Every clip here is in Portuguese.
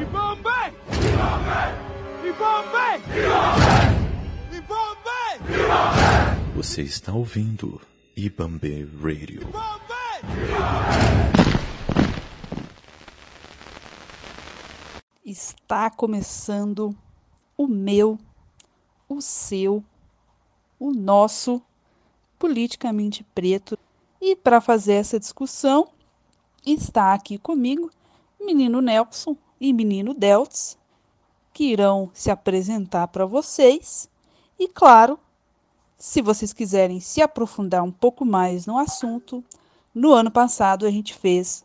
Ibambe! Ibambe! Ibambe! Você está ouvindo Ibambe Radio. Está começando o meu, o seu, o nosso politicamente preto. E para fazer essa discussão, está aqui comigo menino Nelson e menino Deltz, que irão se apresentar para vocês. E claro, se vocês quiserem se aprofundar um pouco mais no assunto, no ano passado a gente fez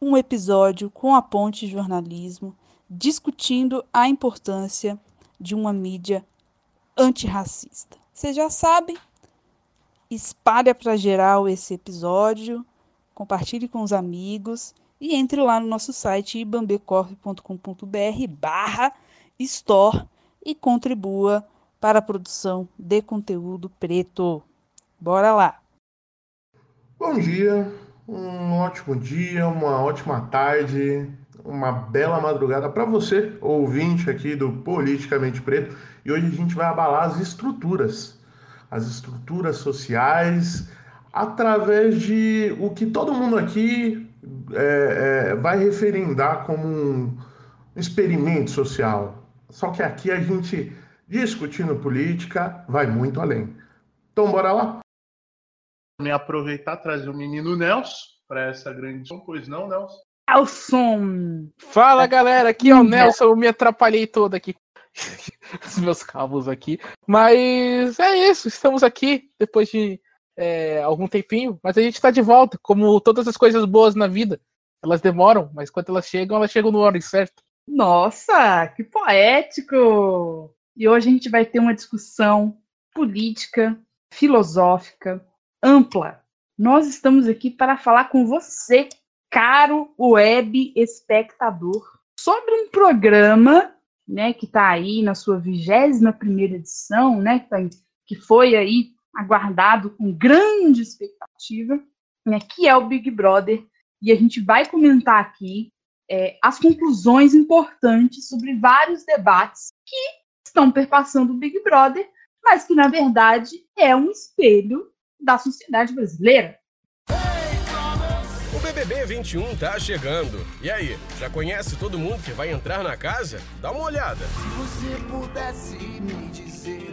um episódio com a Ponte Jornalismo discutindo a importância de uma mídia antirracista. Vocês já sabem, espalha para geral esse episódio, compartilhe com os amigos e entre lá no nosso site ibambecorp.com.br barra store e contribua para a produção de conteúdo preto. Bora lá! Bom dia, um ótimo dia, uma ótima tarde, uma bela madrugada para você, ouvinte aqui do Politicamente Preto. E hoje a gente vai abalar as estruturas, as estruturas sociais, através de o que todo mundo aqui é, é, vai referendar como um experimento social. Só que aqui a gente, discutindo política, vai muito além. Então, bora lá? Me aproveitar trazer o menino Nelson para essa grande pois não, Nelson? Nelson! Fala galera, aqui é o Nelson, eu me atrapalhei todo aqui. Os meus cabos aqui. Mas é isso, estamos aqui depois de é, algum tempinho, mas a gente está de volta, como todas as coisas boas na vida. Elas demoram, mas quando elas chegam, elas chegam no hora certo. Nossa, que poético! E hoje a gente vai ter uma discussão política, filosófica, ampla. Nós estamos aqui para falar com você, caro web espectador, sobre um programa, né, que está aí na sua 21 primeira edição, né, que, tá, que foi aí aguardado com grande expectativa, né, que é o Big Brother, e a gente vai comentar aqui é, as conclusões importantes sobre vários debates que estão perpassando o Big Brother, mas que, na verdade, é um espelho da sociedade brasileira. O BBB 21 tá chegando. E aí, já conhece todo mundo que vai entrar na casa? Dá uma olhada. Se você pudesse me dizer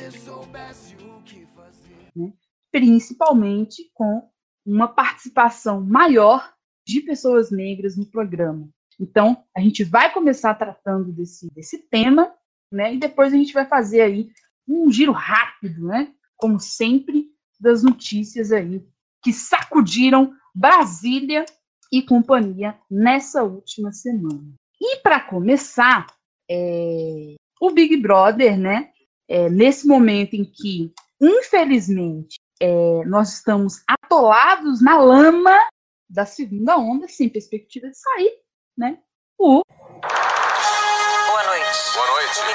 você soubesse o que fazer. Né? Principalmente com uma participação maior de pessoas negras no programa. Então, a gente vai começar tratando desse, desse tema, né? E depois a gente vai fazer aí um giro rápido, né? Como sempre, das notícias aí que sacudiram Brasília e companhia nessa última semana. E para começar, é, o Big Brother, né? É, nesse momento em que, infelizmente, é, nós estamos atolados na lama da segunda onda, sem perspectiva de sair, né? O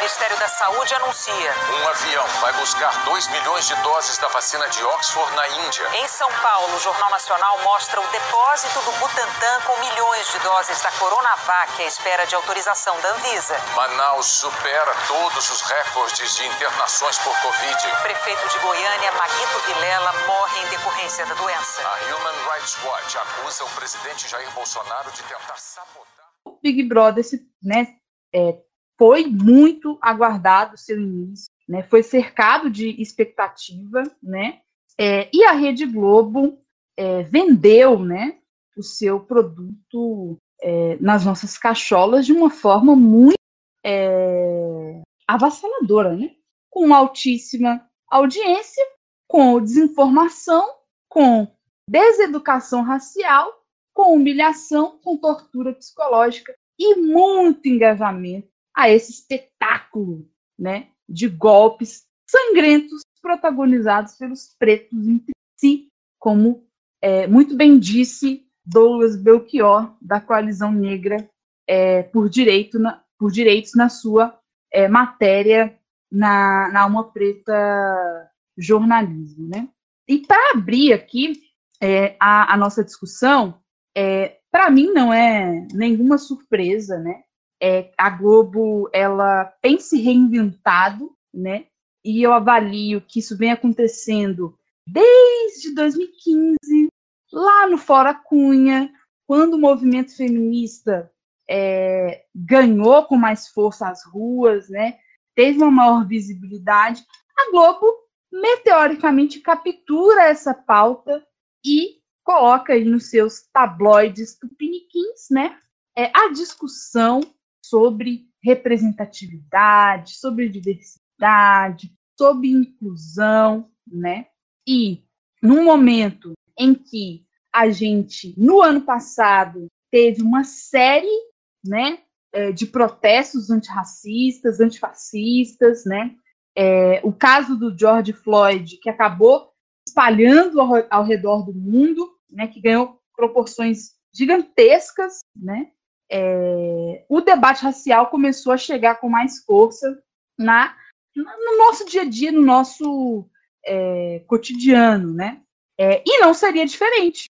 Ministério da Saúde anuncia. Um avião vai buscar 2 milhões de doses da vacina de Oxford na Índia. Em São Paulo, o Jornal Nacional mostra o depósito do Butantan com milhões de doses da Coronavac à espera de autorização da Anvisa. Manaus supera todos os recordes de internações por Covid. O prefeito de Goiânia, Maguito Vilela, morre em decorrência da doença. A Human Rights Watch acusa o presidente Jair Bolsonaro de tentar sabotar. O Big Brother, né, é, foi muito aguardado seu início, né? Foi cercado de expectativa, né? É, e a Rede Globo é, vendeu, né, o seu produto é, nas nossas cacholas de uma forma muito é, avassaladora, né? Com altíssima audiência, com desinformação, com deseducação racial, com humilhação, com tortura psicológica e muito engajamento a esse espetáculo né, de golpes sangrentos protagonizados pelos pretos entre si, como é, muito bem disse Douglas Belchior, da Coalizão Negra é, por, direito na, por Direitos, na sua é, matéria na, na Alma Preta Jornalismo. Né? E para abrir aqui é, a, a, nossa discussão, é, para mim não é nenhuma surpresa, né? É, a Globo ela tem se reinventado, né? E eu avalio que isso vem acontecendo desde 2015, lá no Fora Cunha, quando o movimento feminista é, ganhou com mais força as ruas, né? Teve uma maior visibilidade. A Globo meteoricamente captura essa pauta e coloca aí nos seus tabloides tupiniquins, né, é, a discussão sobre representatividade, sobre diversidade, sobre inclusão, né? E num momento em que a gente, no ano passado, teve uma série, né, é, de protestos antirracistas, antifascistas, né? É, o caso do George Floyd, que acabou espalhando ao, ao redor do mundo, né, que ganhou proporções gigantescas, né, é, o debate racial começou a chegar com mais força na, no nosso dia a dia, no nosso é, cotidiano, né? É, e não seria diferente.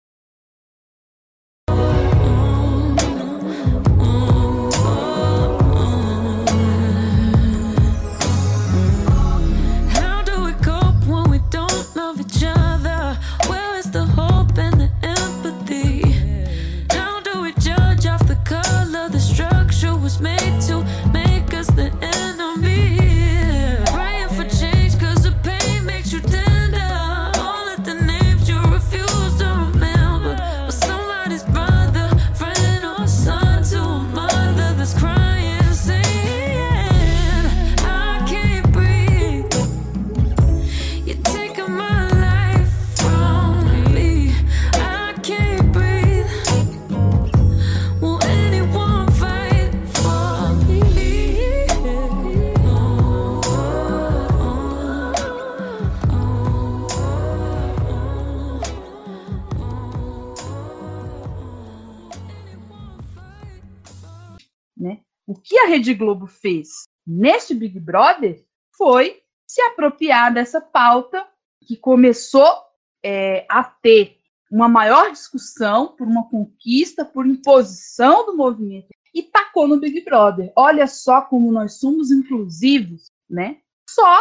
Rede Globo fez neste Big Brother foi se apropriar dessa pauta que começou é, a ter uma maior discussão por uma conquista, por imposição do movimento e tacou no Big Brother. Olha só como nós somos inclusivos, né? Só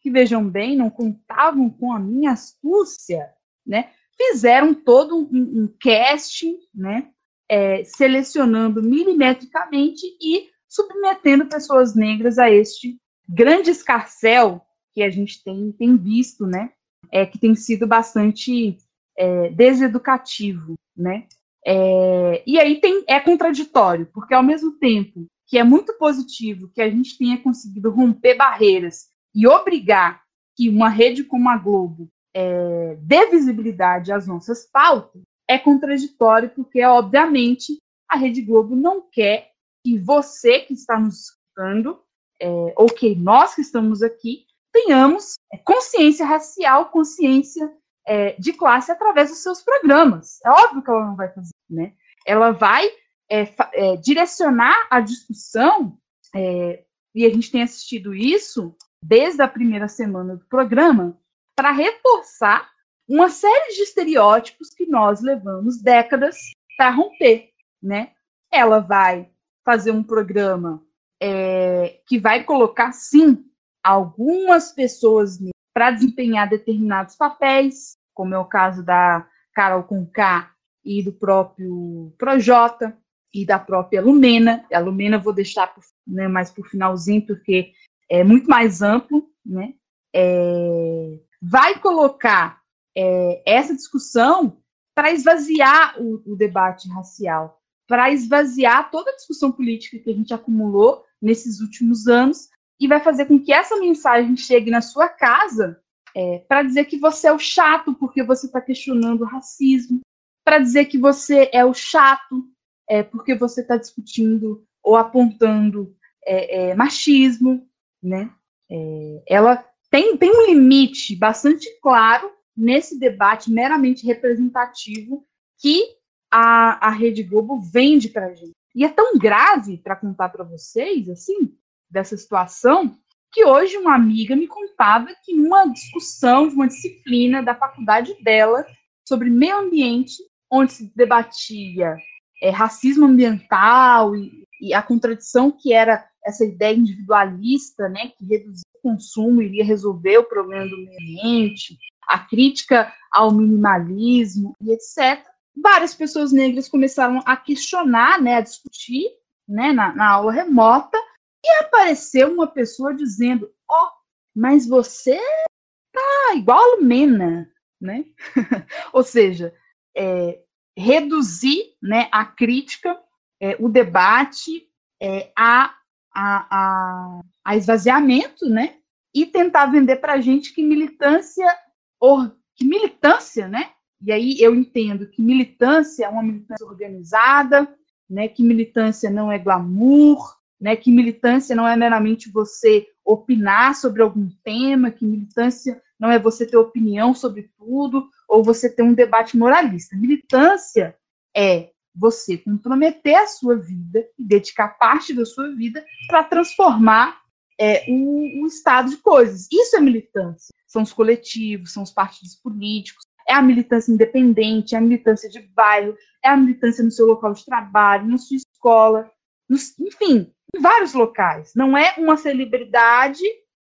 que vejam bem, não contavam com a minha astúcia, né? Fizeram todo um, um casting, né? É, selecionando milimetricamente e submetendo pessoas negras a este grande escarcel que a gente tem, tem visto, né? É, que tem sido bastante é, deseducativo, né? É, e aí tem, é contraditório, porque ao mesmo tempo que é muito positivo que a gente tenha conseguido romper barreiras e obrigar que uma rede como a Globo é, dê visibilidade às nossas pautas, é contraditório porque, obviamente, a Rede Globo não quer que você que está nos escutando, é, ou que nós que estamos aqui, tenhamos é, consciência racial, consciência é, de classe através dos seus programas. É óbvio que ela não vai fazer, né? Ela vai é, é direcionar a discussão, é, e a gente tem assistido isso desde a primeira semana do programa, para reforçar uma série de estereótipos que nós levamos décadas para romper, né? Ela vai fazer um programa é, que vai colocar, sim, algumas pessoas para desempenhar determinados papéis, como é o caso da Carol Conká e do próprio Projota e da própria Lumena. A Lumena vou deixar por, né, mais finalzinho, porque é muito mais amplo, né? É, vai colocar é, essa discussão para esvaziar o, o, debate racial, para esvaziar toda a discussão política que a gente acumulou nesses últimos anos e vai fazer com que essa mensagem chegue na sua casa é, para dizer que você é o chato porque você está questionando o racismo, para dizer que você é o chato é, porque você está discutindo ou apontando é, é machismo, né? É, ela tem, tem um limite bastante claro nesse debate meramente representativo que a, a Rede Globo vende para gente. E é tão grave para contar para vocês, assim, dessa situação, que hoje uma amiga me contava que numa discussão de uma disciplina da faculdade dela sobre meio ambiente, onde se debatia é, racismo ambiental e, e, a contradição que era essa ideia individualista, né, que reduzir o consumo iria resolver o problema do meio ambiente, a crítica ao minimalismo e etc. Várias pessoas negras começaram a questionar, né, a discutir, né, na, na aula remota, e apareceu uma pessoa dizendo: Ó, oh, mas você tá igual a Lumena, né? Ou seja, é, reduzir né, a crítica, é, o debate é, a, a, a, a, esvaziamento, né? E tentar vender para a gente que militância, or, que militância, né? E aí eu entendo que militância é uma militância organizada, né? Que militância não é glamour, né? Que militância não é meramente você opinar sobre algum tema, que militância não é você ter opinião sobre tudo, ou você ter um debate moralista. Militância é você comprometer a sua vida e dedicar parte da sua vida para transformar é, o, o, estado de coisas. Isso é militância. São os coletivos, são os partidos políticos, é a militância independente, é a militância de bairro, é a militância no seu local de trabalho, na sua escola, enfim, em vários locais. Não é uma celebridade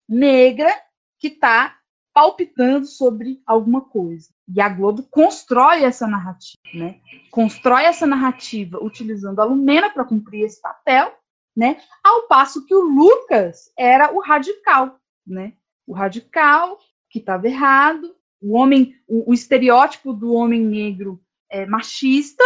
negra que está palpitando sobre alguma coisa. E a Globo constrói essa narrativa, né? Constrói essa narrativa utilizando a Lumena para cumprir esse papel, né? Ao passo que o Lucas era o radical, né? O radical que estava errado, o homem, o, o, estereótipo do homem negro é, machista,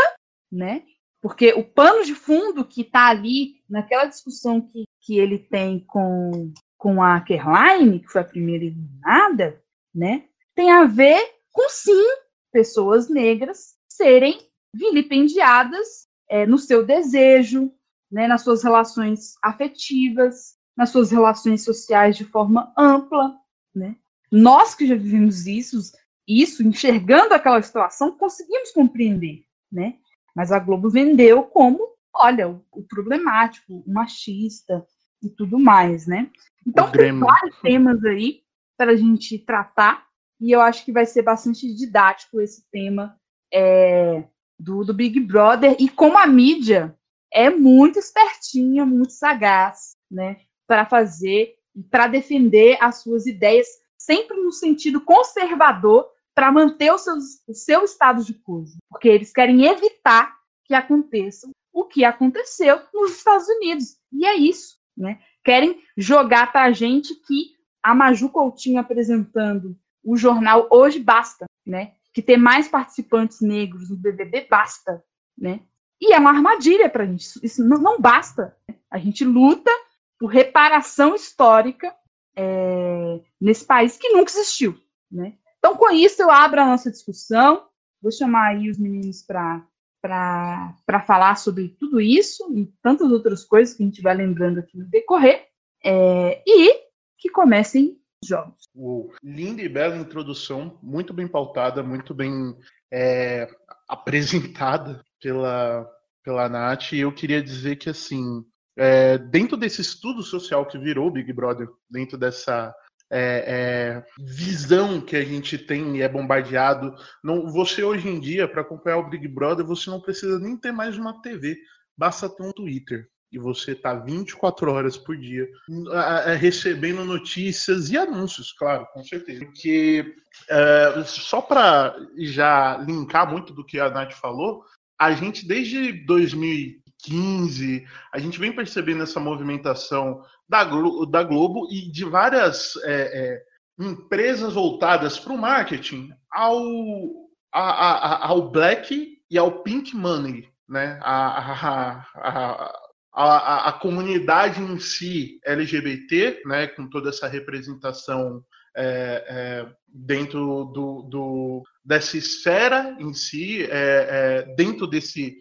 né? Porque o pano de fundo que está ali naquela discussão que, que ele tem com, com a Kerline, que foi a primeira eliminada, né, tem a ver com sim pessoas negras serem vilipendiadas é, no seu desejo, né, nas suas relações afetivas, nas suas relações sociais de forma ampla, né? Nós que já vivemos isso, isso enxergando aquela situação, conseguimos compreender, né? Mas a Globo vendeu como, olha, o, o problemático, o machista e tudo mais, né? Então tem vários temas aí para a gente tratar e eu acho que vai ser bastante didático esse tema é, do, do Big Brother e como a mídia é muito espertinha, muito sagaz, né, para fazer para defender as suas ideias sempre no sentido conservador para manter o, seus, o seu estado de coisa, porque eles querem evitar que aconteça o que aconteceu nos Estados Unidos. E é isso, né? Querem jogar para a gente que a Maju Coutinho apresentando o jornal hoje basta, né? Que ter mais participantes negros no BBB basta, né? E é uma armadilha para a gente. Isso não, não basta. A gente luta por reparação histórica é, nesse país que nunca existiu, né? Então, com isso, eu abro a nossa discussão. Vou chamar aí os meninos para falar sobre tudo isso e tantas outras coisas que a gente vai lembrando aqui no decorrer. É, e que comecem os jogos. Uou. Linda e bela introdução, muito bem pautada, muito bem é, apresentada pela, pela Nath. E eu queria dizer que, assim, é, dentro desse estudo social que virou Big Brother, dentro dessa é, é, visão que a gente tem e é bombardeado. Não, você hoje em dia, para acompanhar o Big Brother, você não precisa nem ter mais uma TV, basta ter um Twitter. E você tá 24 horas por dia recebendo notícias e anúncios, claro, com certeza. Porque é, só para já linkar muito do que a Nath falou, a gente desde 2015 a gente vem percebendo essa movimentação da, Glo da Globo e de várias é, é, empresas voltadas para o marketing ao, a, a, ao black e ao pink money, né? A, a, a, comunidade em si LGBT, né? Com toda essa representação é, é, dentro do, do, dessa esfera em si, é, é dentro desse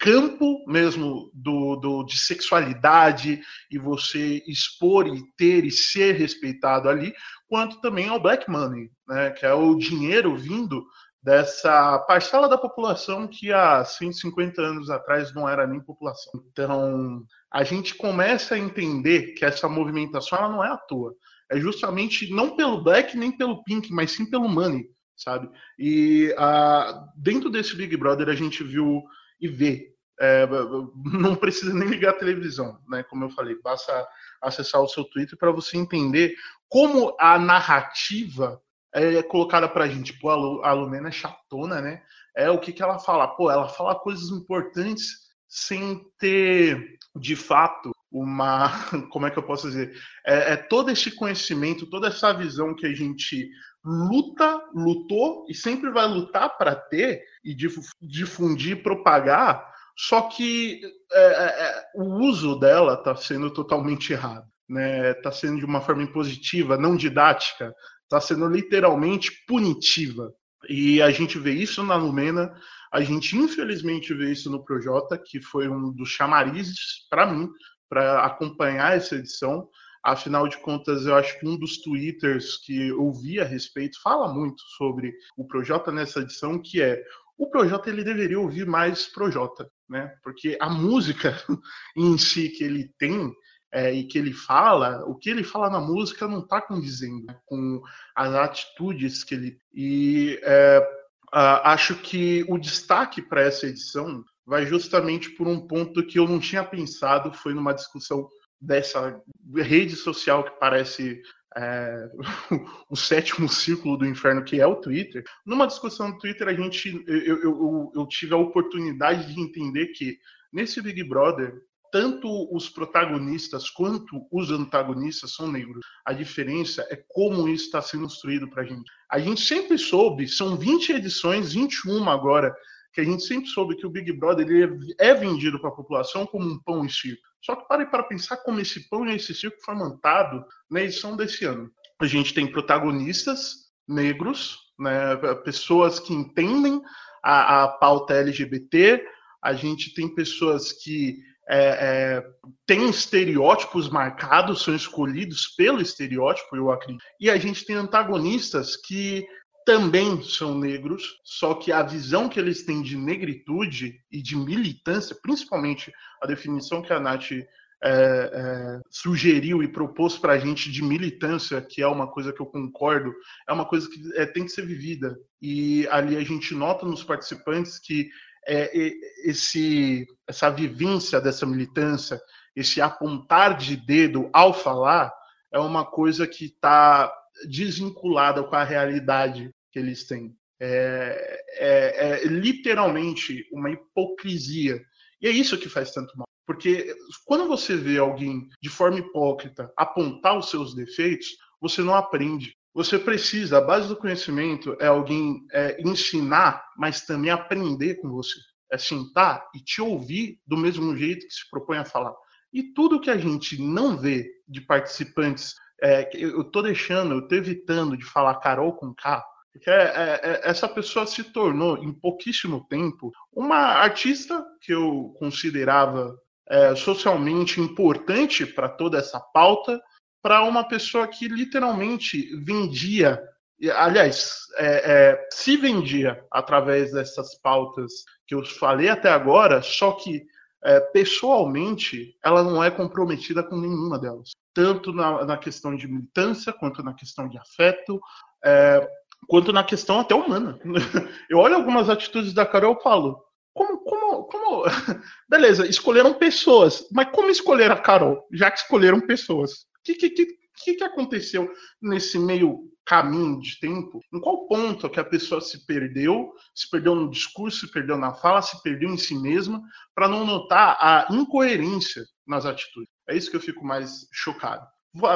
campo mesmo do, do, de sexualidade e você expor e ter e ser respeitado ali, quanto também ao black money, né, que é o dinheiro vindo dessa parcela da população que há 150 anos atrás não era nem população. Então, a gente começa a entender que essa movimentação ela não é à toa. É justamente não pelo black nem pelo pink, mas sim pelo money, sabe? E uh, dentro desse Big Brother a gente viu e ver. É, não precisa nem ligar a televisão, né? Como eu falei, basta acessar o seu Twitter para você entender como a narrativa é colocada para a gente. Pô, a Lumena é chatona, né? É o que, que ela fala? Pô, ela fala coisas importantes sem ter, de fato, uma. Como é que eu posso dizer? É, é todo esse conhecimento, toda essa visão que a gente luta, lutou e sempre vai lutar para ter e difundir, propagar, só que é, é, é o uso dela está sendo totalmente errado. Está né? Tá sendo de uma forma impositiva, não didática, está sendo literalmente punitiva. E a gente vê isso na Lumena, a gente infelizmente vê isso no Projota, que foi um dos chamarizes para mim, para acompanhar essa edição. Afinal de contas, eu acho que um dos twitters que eu vi a respeito fala muito sobre o Projota nessa edição, que é o Projota ele deveria ouvir mais Projota, né? Porque a música em si que ele tem é, e que ele fala, o que ele fala na música não está condizendo né, com as atitudes que ele. E é, acho que o destaque para essa edição vai justamente por um ponto que eu não tinha pensado, foi numa discussão dessa rede social que parece é, o sétimo círculo do inferno, que é o Twitter. Numa discussão no Twitter, a gente, eu, eu, eu tive a oportunidade de entender que nesse Big Brother tanto os protagonistas quanto os antagonistas são negros. A diferença é como isso está sendo construído para a gente. A gente sempre soube, são 20 edições, 21 agora, que a gente sempre soube que o Big Brother ele é vendido para a população como um pão e circo. Só que pare para pensar como esse pão e esse circo foi montado na edição desse ano. A gente tem protagonistas negros, né, pessoas que entendem a, a pauta LGBT, a gente tem pessoas que é, é, têm estereótipos marcados, são escolhidos pelo estereótipo, eu acredito. E a gente tem antagonistas que também são negros, só que a visão que eles têm de negritude e de militância, principalmente a definição que a Nath é, é, sugeriu e propôs para a gente de militância, que é uma coisa que eu concordo, é uma coisa que é, tem que ser vivida. E ali a gente nota nos participantes que é, esse, essa vivência dessa militância, esse apontar de dedo ao falar, é uma coisa que está desvinculada com a realidade que eles têm. É, é, é, literalmente uma hipocrisia. E é isso que faz tanto mal. Porque quando você vê alguém de forma hipócrita apontar os seus defeitos, você não aprende. Você precisa, a base do conhecimento é alguém é, ensinar, mas também aprender com você. É sentar e te ouvir do mesmo jeito que se propõe a falar. E tudo que a gente não vê de participantes, é, eu estou deixando, eu estou evitando de falar Carol com K, porque é, é, é, essa pessoa se tornou, em pouquíssimo tempo, uma artista que eu considerava é, socialmente importante para toda essa pauta, para uma pessoa que literalmente vendia, aliás, é, é, se vendia através dessas pautas que eu falei até agora, só que é, pessoalmente ela não é comprometida com nenhuma delas, tanto na, na questão de militância, quanto na questão de afeto, é, quanto na questão até humana. Eu olho algumas atitudes da Carol e falo, como, como, como. Beleza, escolheram pessoas, mas como escolher a Carol, já que escolheram pessoas? O que, que, que, que aconteceu nesse meio caminho de tempo? Em qual ponto que a pessoa se perdeu, se perdeu no discurso, se perdeu na fala, se perdeu em si mesma, para não notar a incoerência nas atitudes? É isso que eu fico mais chocado.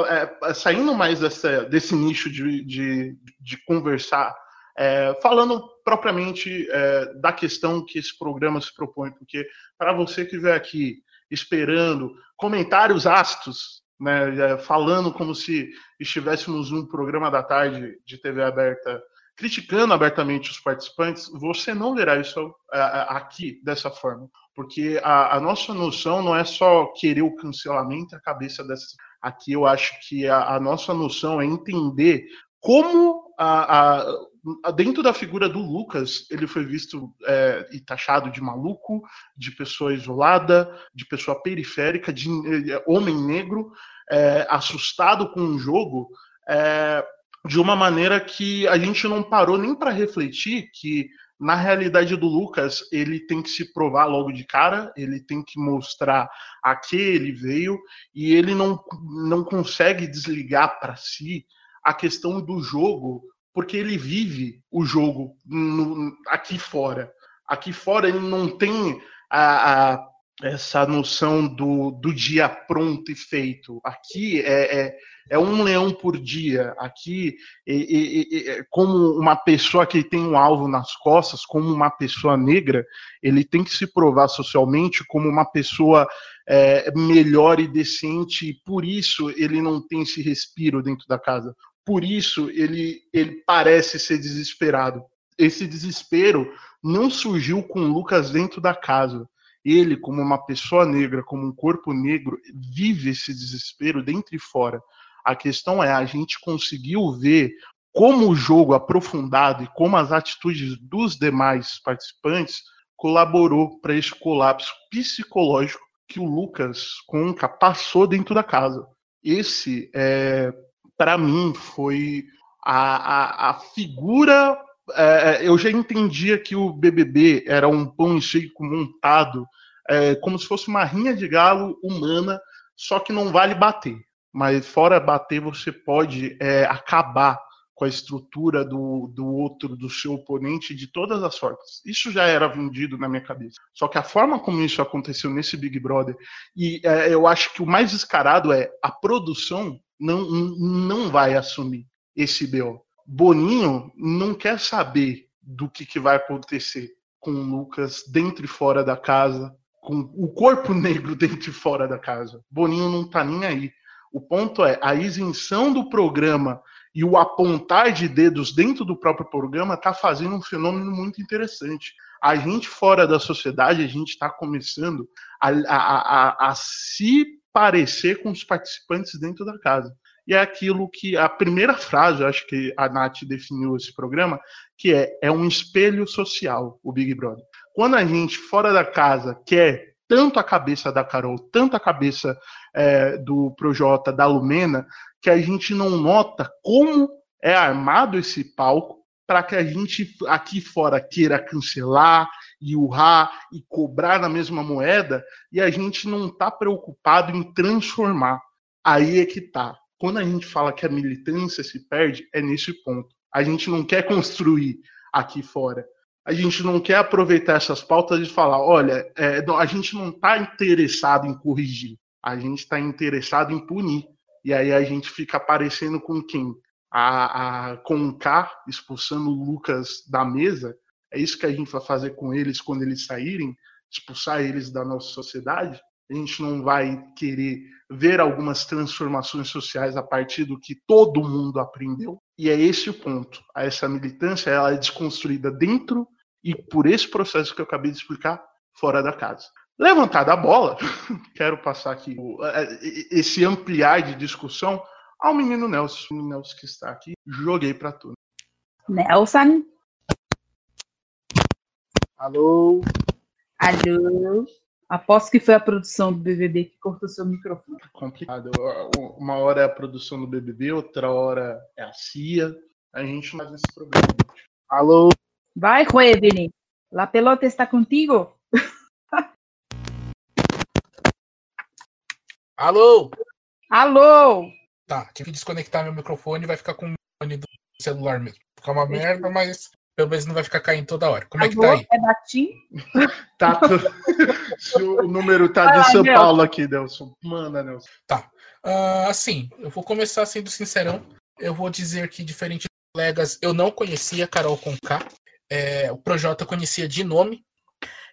É, é, saindo mais dessa, desse nicho de, de, de conversar, é, falando propriamente é, da questão que esse programa se propõe, porque para você que veio aqui esperando comentários ácidos né, é, falando como se estivéssemos num programa da tarde de TV aberta, criticando abertamente os participantes, você não verá isso é, é, aqui dessa forma, porque a, a nossa noção não é só querer o cancelamento a cabeça dessa. Aqui eu acho que a, a nossa noção é entender como a, a, dentro da figura do Lucas, ele foi visto é, e taxado de maluco, de pessoa isolada, de pessoa periférica, de é, homem negro, é, assustado com o jogo, é, de uma maneira que a gente não parou nem para refletir que na realidade do Lucas, ele tem que se provar logo de cara, ele tem que mostrar a que ele veio e ele não, não consegue desligar para si a questão do jogo, porque ele vive o jogo no, aqui fora. Aqui fora ele não tem a, a essa noção do, do dia pronto e feito. Aqui é, é, é um leão por dia. Aqui, é, é, como uma pessoa que tem um alvo nas costas, como uma pessoa negra, ele tem que se provar socialmente como uma pessoa é, melhor e decente, e por isso ele não tem esse respiro dentro da casa. Por isso ele, ele parece ser desesperado. Esse desespero não surgiu com Lucas dentro da casa ele, como uma pessoa negra, como um corpo negro, vive esse desespero dentro e fora. A questão é, a gente conseguiu ver como o jogo aprofundado e como as atitudes dos demais participantes colaborou para esse colapso psicológico que o Lucas Conca passou dentro da casa. Esse, é, para mim, foi a, a, a figura é, é, eu já entendia que o BBB era um pão e circo montado é, como se fosse uma rinha de galo humana, só que não vale bater. Mas fora bater, você pode é, acabar com a estrutura do, do outro, do seu oponente, de todas as formas. Isso já era vendido na minha cabeça. Só que a forma como isso aconteceu nesse Big Brother, e é, eu acho que o mais descarado é a produção não, não vai assumir esse BO. Boninho não quer saber do que, que vai acontecer com o Lucas dentro e fora da casa, com o corpo negro dentro e fora da casa. Boninho não tá nem aí. O ponto é a isenção do programa e o apontar de dedos dentro do próprio programa está fazendo um fenômeno muito interessante. A gente fora da sociedade, a gente está começando a, a, a, a se parecer com os participantes dentro da casa e é aquilo que a primeira frase, acho que a Nath definiu esse programa, que é é um espelho social, o Big Brother. Quando a gente fora da casa quer tanto a cabeça da Carol, tanto a cabeça é, do Projota, da Lumena, que a gente não nota como é armado esse palco para que a gente aqui fora queira cancelar e urrar e cobrar na mesma moeda e a gente não está preocupado em transformar. Aí é que tá quando a gente fala que a militância se perde, é nesse ponto. A gente não quer construir aqui fora. A gente não quer aproveitar essas pautas e falar: olha, é, a gente não está interessado em corrigir, a gente está interessado em punir. E aí a gente fica aparecendo com quem? A, a, com o K expulsando o Lucas da mesa. É isso que a gente vai fazer com eles quando eles saírem, expulsar eles da nossa sociedade a gente não vai querer ver algumas transformações sociais a partir do que todo mundo aprendeu. E é esse o ponto. Essa militância ela é desconstruída dentro e por esse processo que eu acabei de explicar, fora da casa. Levantada a bola, quero passar aqui é, esse ampliar de discussão ao menino Nelson. O menino Nelson que está aqui, joguei para tu. Nelson? Alô? Alô? Aposto que foi a produção do BBB que cortou seu microfone. Complicado. Uma hora é a produção do BBB, outra hora é a CIA. A gente faz esse programa. Alô? Vai, Ruedini. La pelota está contigo? Alô? Alô? Tá, tive que desconectar meu microfone e vai ficar com o fone do celular mesmo. Fica uma merda, mas pelo menos não vai ficar caindo toda hora. Como é que tá aí? É Batim? Tá, o número tá de São Paulo aqui, Nelson. Manda, Nelson. Tá. Uh, assim, eu vou começar sendo sincerão. Eu vou dizer que, diferente de colegas, eu não conhecia Carol Conká. É, o Projota eu conhecia de nome,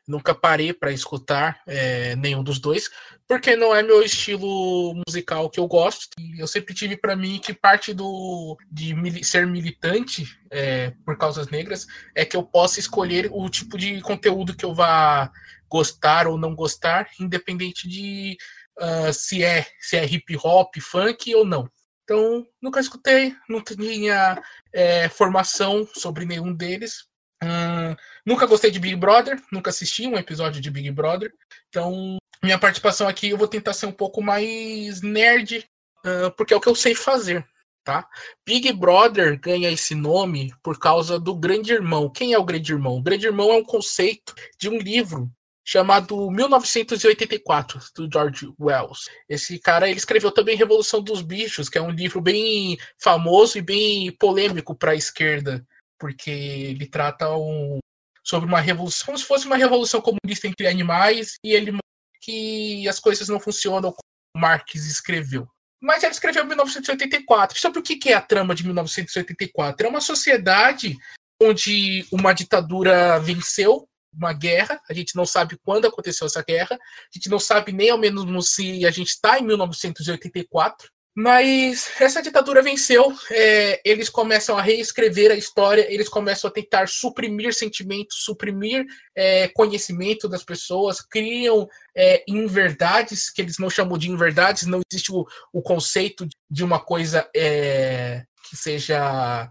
Nunca parei para escutar é, nenhum dos dois, porque não é meu estilo musical que eu gosto. Eu sempre tive para mim que parte do de mili ser militante é, por causas negras é que eu possa escolher o tipo de conteúdo que eu vá gostar ou não gostar, independente de uh, se é se é hip hop, funk ou não. Então, nunca escutei, não tinha é, formação sobre nenhum deles, Hum, nunca gostei de Big Brother, nunca assisti um episódio de Big Brother. Então, minha participação aqui eu vou tentar ser um pouco mais nerd, uh, porque é o que eu sei fazer. tá? Big Brother ganha esse nome por causa do Grande Irmão. Quem é o Grande Irmão? O Grande Irmão é um conceito de um livro chamado 1984 do George Wells. Esse cara ele escreveu também Revolução dos Bichos, que é um livro bem famoso e bem polêmico para a esquerda, porque ele trata um, sobre uma revolução, como se fosse uma revolução comunista entre animais e ele que as coisas não funcionam como Marx escreveu. Mas ele escreveu em 1984. Sobre o que é a trama de 1984? É uma sociedade onde uma ditadura venceu uma guerra, a gente não sabe quando aconteceu essa guerra, a gente não sabe nem ao menos se a gente está em 1984, mas essa ditadura venceu, é, eles começam a reescrever a história, eles começam a tentar suprimir sentimentos, suprimir é, conhecimento das pessoas, criam é, inverdades, que eles não chamam de inverdades, não existe o, o conceito de uma coisa é, que seja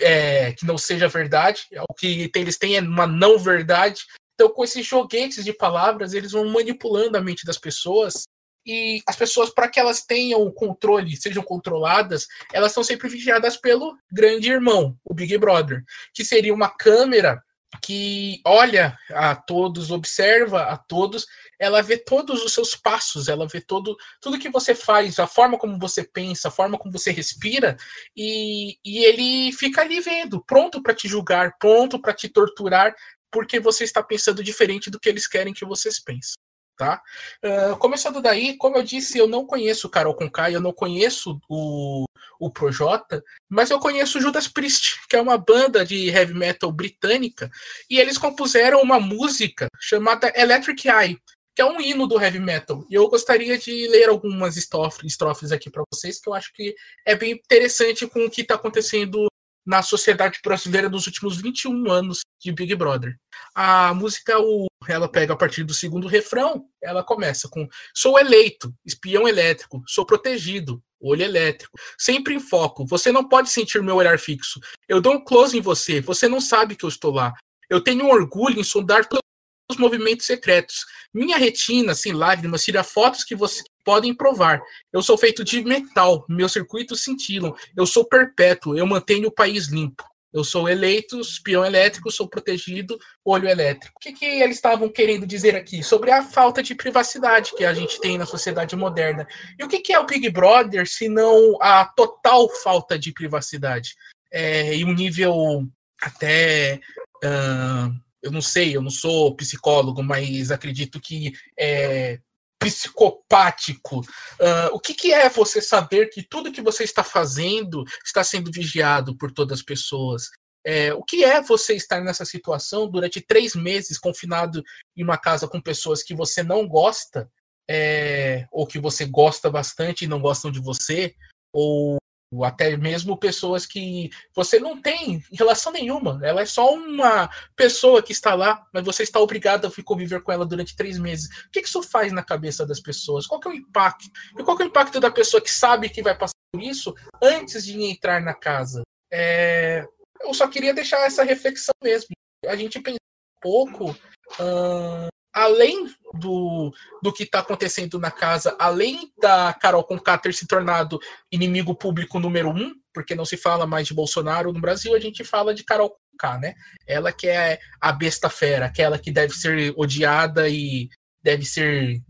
é, que não seja verdade, é o que eles têm é uma não verdade. Então, com esses joguetes de palavras, eles vão manipulando a mente das pessoas e as pessoas, para que elas tenham controle, sejam controladas, elas são sempre vigiadas pelo grande irmão, o Big Brother, que seria uma câmera que olha a todos, observa a todos, ela vê todos os seus passos, ela vê todo, tudo que você faz, a forma como você pensa, a forma como você respira, e, e ele fica ali vendo, pronto para te julgar, pronto para te torturar, porque você está pensando diferente do que eles querem que vocês pensem tá? Uh, começando daí, como eu disse, eu não conheço o Carol Conká, eu não conheço o, o Projota, mas eu conheço o Judas Priest, que é uma banda de heavy metal britânica, e eles compuseram uma música chamada Electric Eye, que é um hino do heavy metal. E eu gostaria de ler algumas estrofes, aqui para vocês, que eu acho que é bem interessante com o que está acontecendo na sociedade brasileira nos últimos 21 anos de Big Brother. A música, o, ela pega a partir do segundo refrão, ela começa com: Sou eleito, espião elétrico, sou protegido, olho elétrico, sempre em foco. Você não pode sentir meu olhar fixo. Eu dou um close em você, você não sabe que eu estou lá. Eu tenho um orgulho em sondar todos os movimentos secretos. Minha retina, sem lágrimas, tira fotos que você podem provar. Eu sou feito de metal, meus circuitos cintilam. Eu sou perpétuo, eu mantenho o país limpo. Eu sou eleito, espião elétrico, sou protegido, olho elétrico. O que, que eles estavam querendo dizer aqui? Sobre a falta de privacidade que a gente tem na sociedade moderna. E o que, que é o Big Brother se não a total falta de privacidade? É, e um nível até. Uh, eu não sei, eu não sou psicólogo, mas acredito que é, psicopático. Uh, o que, que, é você saber que tudo que você está fazendo está sendo vigiado por todas as pessoas? É, o que é você estar nessa situação durante três meses confinado em uma casa com pessoas que você não gosta, é, ou que você gosta bastante e não gostam de você, ou até mesmo pessoas que você não tem relação nenhuma. Ela é só uma pessoa que está lá, mas você está obrigado a conviver com ela durante três meses. O que isso faz na cabeça das pessoas? Qual é o impacto? E qual é o impacto da pessoa que sabe que vai passar por isso antes de entrar na casa? É... Eu só queria deixar essa reflexão mesmo. A gente pensa um pouco uh, além do, do que está acontecendo na casa, além da Carol Conká ter se tornado inimigo público número um, porque não se fala mais de Bolsonaro no Brasil, a gente fala de Carol Conká, né? Ela que é a besta fera, aquela que deve ser odiada e deve ser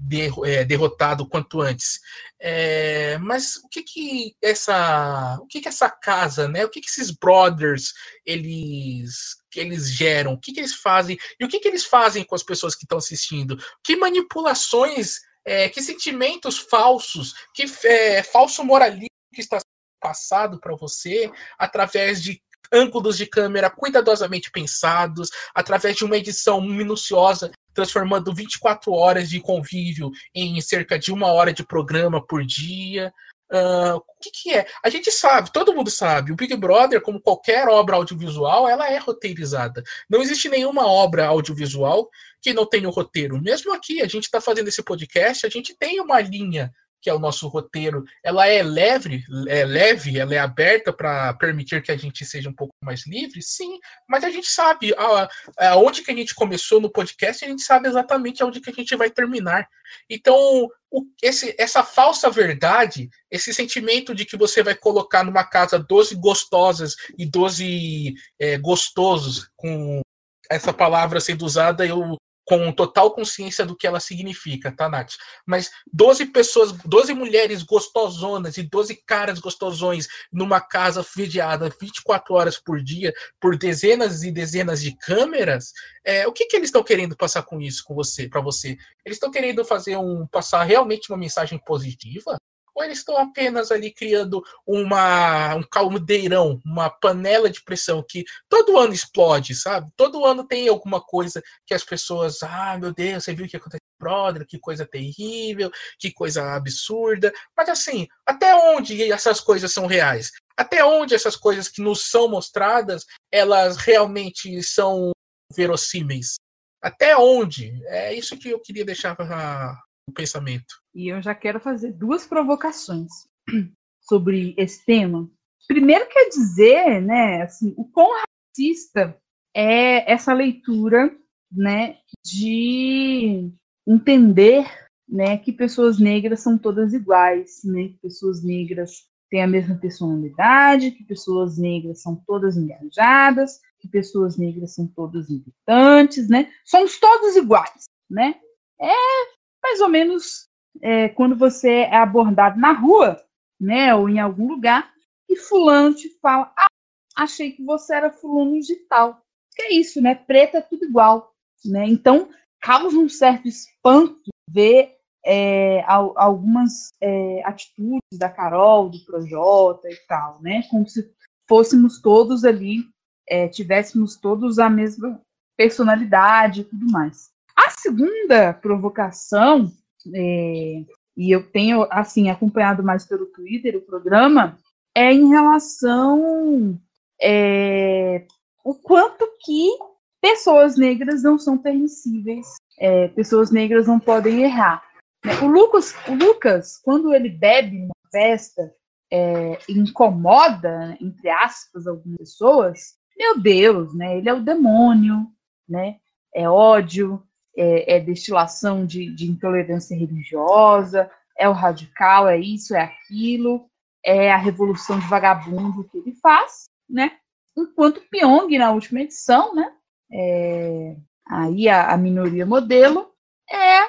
é, derrotado quanto antes. É, mas o que que essa, o que que essa casa, né? O que que esses brothers eles eles geram? O que que eles fazem? E o que que eles fazem com as pessoas que estão assistindo? Que manipulações, é, que sentimentos falsos, que é, falso moralismo que está passado para você através de ângulos de câmera cuidadosamente pensados, através de uma edição minuciosa transformando 24 horas de convívio em cerca de uma hora de programa por dia. Uh, o que, que, é? A gente sabe, todo mundo sabe, o Big Brother, como qualquer obra audiovisual, ela é roteirizada. Não existe nenhuma obra audiovisual que não tenha um roteiro. Mesmo aqui, a gente está fazendo esse podcast, a gente tem uma linha que é o nosso roteiro, ela é leve, é leve, ela é aberta para permitir que a gente seja um pouco mais livre, sim, mas a gente sabe aonde que a gente começou no podcast, a gente sabe exatamente aonde que a gente vai terminar. Então, o, esse, essa falsa verdade, esse sentimento de que você vai colocar numa casa 12 gostosas e 12 é, gostosos, com essa palavra sendo usada, eu com total consciência do que ela significa, tá, Nath? Mas 12 pessoas, 12 mulheres gostosonas e 12 caras gostosões numa casa vigiada 24 horas por dia, por dezenas e dezenas de câmeras, é, o que, que eles estão querendo passar com isso, com você, para você? Eles estão querendo fazer um passar realmente uma mensagem positiva? Ou eles estão apenas ali criando uma, um caldeirão, uma panela de pressão que todo ano explode, sabe? Todo ano tem alguma coisa que as pessoas, ah, meu Deus, você viu o que aconteceu Brother, que coisa terrível, que coisa absurda. Mas assim, até onde essas coisas são reais? Até onde essas coisas que nos são mostradas, elas realmente são verossímeis? Até onde? É isso que eu queria deixar para o pensamento. E eu já quero fazer duas provocações sobre esse tema. Primeiro quer dizer, né, assim, o quão racista é essa leitura, né, de entender, né, que pessoas negras são todas iguais, né, que pessoas negras têm a mesma personalidade, que pessoas negras são todas engajadas, que pessoas negras são todas militantes, né? Somos todos iguais, né? É mais ou menos é, quando você é abordado na rua, né, ou em algum lugar, e fulano te fala, ah, achei que você era fulano de tal. Que é isso, né? Preta é tudo igual, né? Então causa um certo espanto ver é, algumas é, atitudes da Carol, do Projota e tal, né? Como se fôssemos todos ali, é, tivéssemos todos a mesma personalidade e tudo mais. A segunda provocação é, e eu tenho assim acompanhado mais pelo Twitter o programa, é em relação é, o quanto que pessoas negras não são permissíveis, é, pessoas negras não podem errar. Né? O Lucas, o Lucas, quando ele bebe numa festa, é, incomoda, entre aspas, algumas pessoas, meu Deus, né? Ele é o demônio, né? É ódio, é, é destilação de, de intolerância religiosa, é o radical, é isso, é aquilo, é a revolução de vagabundo que ele faz, né? Enquanto Pyong, na última edição, né? É, aí a, a, minoria modelo é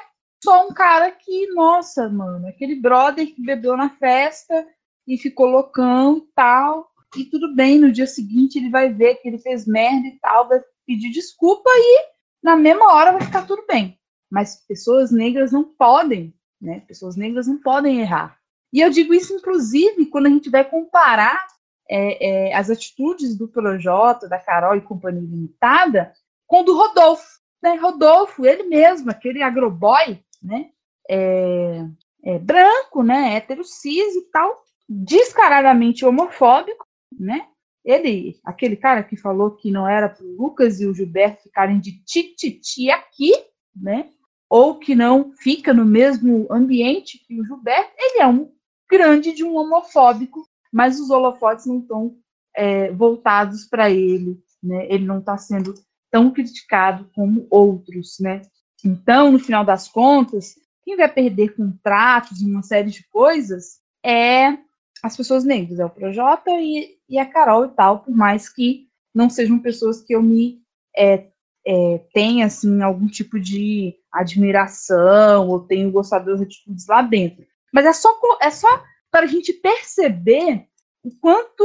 só um cara que, nossa, mano, aquele brother que bebeu na festa e ficou loucão tal, e tudo bem, no dia seguinte ele vai ver que ele fez merda e tal, vai pedir desculpa e na mesma hora vai ficar tudo bem. Mas pessoas negras não podem, né? Pessoas negras não podem errar. E eu digo isso, inclusive, quando a gente vai comparar é, é, as atitudes do Projota, da Carol e Companhia Limitada com do Rodolfo. Né? Rodolfo, ele mesmo, aquele agroboy, né? É, é, branco, né? Hétero cis e tal, descaradamente homofóbico, né? Ele, aquele cara que falou que não era para o Lucas e o Gilberto ficarem de tititi aqui, né? Ou que não fica no mesmo ambiente que o Gilberto, ele é um grande de um homofóbico, mas os holofotes não estão é, voltados para ele, né? Ele não está sendo tão criticado como outros, né? Então, no final das contas, quem vai perder contratos e uma série de coisas é as pessoas negras, é o Projota e, e a Carol e tal, por mais que não sejam pessoas que eu me é, é, tenha assim algum tipo de admiração ou tenho gostado das atitudes lá dentro. Mas é só é só para a gente perceber o quanto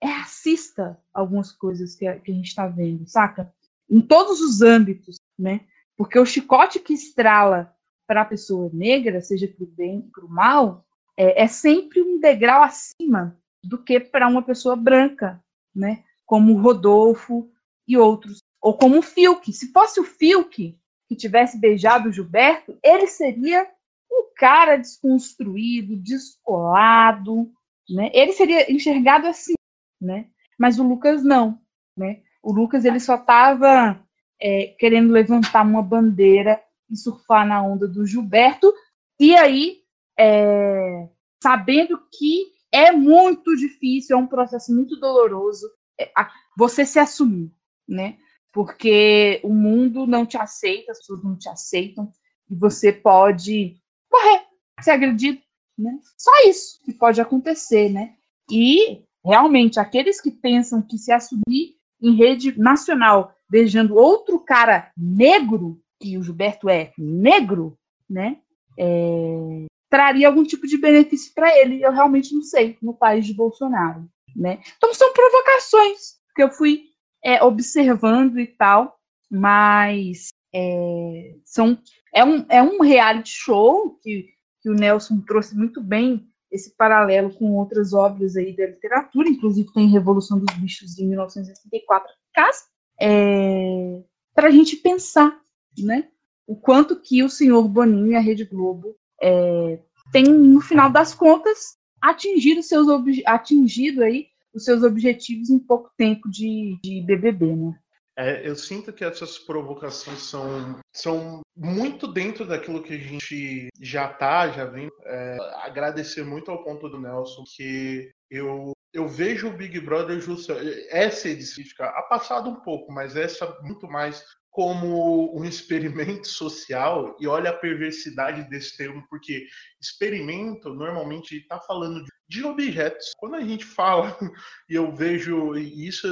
é racista algumas coisas que a, que a gente está vendo, saca? Em todos os âmbitos, né? Porque o chicote que estrala para a pessoa negra, seja para o bem, para o mal, é, é sempre um degrau acima do que para uma pessoa branca, né? Como Rodolfo e outros. Ou como o Filk. Se fosse o Filk que tivesse beijado o Gilberto, ele seria um cara desconstruído, descolado, né? Ele seria enxergado assim, né? Mas o Lucas não, né? O Lucas ele só estava é, querendo levantar uma bandeira e surfar na onda do Gilberto e aí é, sabendo que é muito difícil, é um processo muito doloroso é, você se assumir, né? Porque o mundo não te aceita, as pessoas não te aceitam, e você pode morrer, ser agredido, né? Só isso que pode acontecer, né? E realmente aqueles que pensam que se assumir em rede nacional beijando outro cara negro, que o Gilberto é negro, né? É, traria algum tipo de benefício para ele. Eu realmente não sei no país de Bolsonaro, né? Então são provocações que eu fui é, observando e tal, mas é, são é um, é um reality show que, que o Nelson trouxe muito bem esse paralelo com outras obras aí da literatura, inclusive tem Revolução dos Bichos de 1964 casa, é, para a gente pensar, né? O quanto que o senhor Boninho e a Rede Globo é, tem, no final das contas, atingido, seus atingido aí os seus objetivos em pouco tempo de, de BBB, né? É, eu sinto que essas provocações são, são muito dentro daquilo que a gente já tá, já vem. É, agradecer muito ao ponto do Nelson, que eu, eu vejo o Big Brother justo, essa específica, a passado um pouco, mas essa muito mais como um experimento social e olha a perversidade desse termo, porque experimento normalmente está falando de objetos. Quando a gente fala e eu vejo isso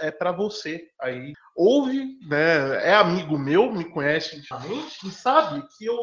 é para você aí ouve, né? É amigo meu, me conhece intimamente e sabe que eu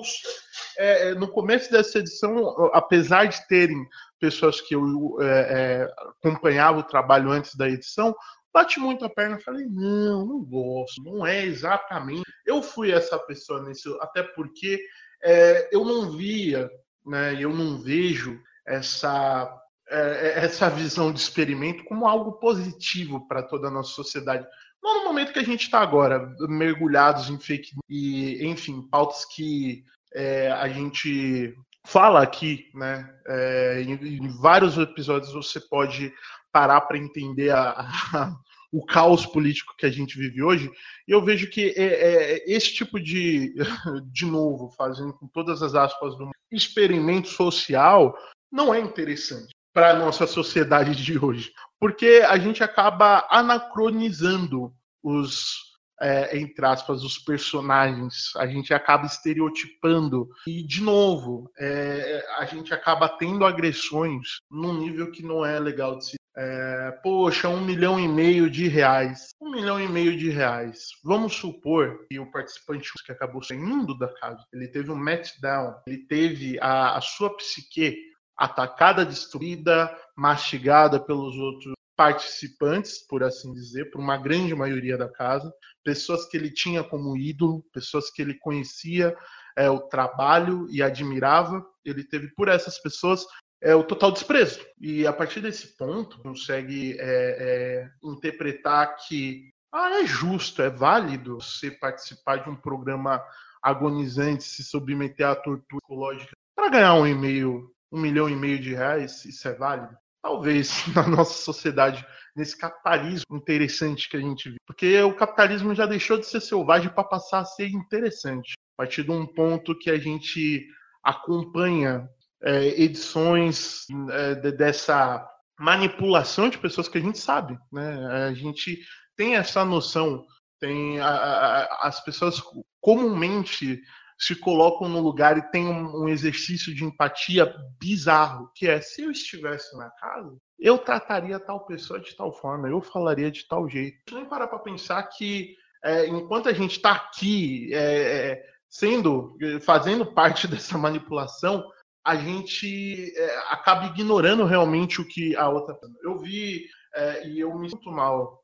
é, é, no começo dessa edição, apesar de terem pessoas que eu é, é, acompanhava o trabalho antes da edição, bate muito a perna, falei, não, não gosto, não é exatamente. Eu fui essa pessoa nesse, até porque é, eu não via, né, eu não vejo essa é, essa visão de experimento como algo positivo para toda a nossa sociedade. Não no momento que a gente está agora, mergulhados em fake e, enfim, pautas que é, a gente fala aqui, né? É, em, em, vários episódios você pode parar para entender a, a, o caos político que a gente vive hoje, e eu vejo que é, é, esse tipo de, de novo, fazendo com todas as aspas do experimento social, não é interessante para a nossa sociedade de hoje, porque a gente acaba anacronizando os é, entre aspas, os personagens, a gente acaba estereotipando. E, de novo, é, a gente acaba tendo agressões num nível que não é legal de se. É, poxa, um milhão e meio de reais. Um milhão e meio de reais. Vamos supor que o participante que acabou saindo da casa, ele teve um meltdown, ele teve a, a sua psique atacada, destruída, mastigada pelos outros participantes, por assim dizer, por uma grande maioria da casa, pessoas que ele tinha como ídolo, pessoas que ele conhecia é, o trabalho e admirava. Ele teve por essas pessoas é, o total desprezo. E a partir desse ponto, consegue é, é, interpretar que ah, é justo, é válido você participar de um programa agonizante, se submeter à tortura psicológica para ganhar um e-mail, um milhão e meio de reais, isso é válido? Talvez na nossa sociedade, nesse capitalismo interessante que a gente vive. Porque o capitalismo já deixou de ser selvagem para passar a ser interessante. A partir de um ponto que a gente acompanha é, edições é, dessa manipulação de pessoas que a gente sabe, né? A gente tem essa noção, tem a, a, as pessoas comumente se colocam no lugar e tem um, um, exercício de empatia bizarro, que é se eu estivesse na casa, eu trataria tal pessoa de tal forma, eu falaria de tal jeito. Nem parar para pensar que é, enquanto a gente está aqui é, é, sendo, fazendo parte dessa manipulação, a gente é, acaba ignorando realmente o que a outra. Eu vi é, e eu me sinto mal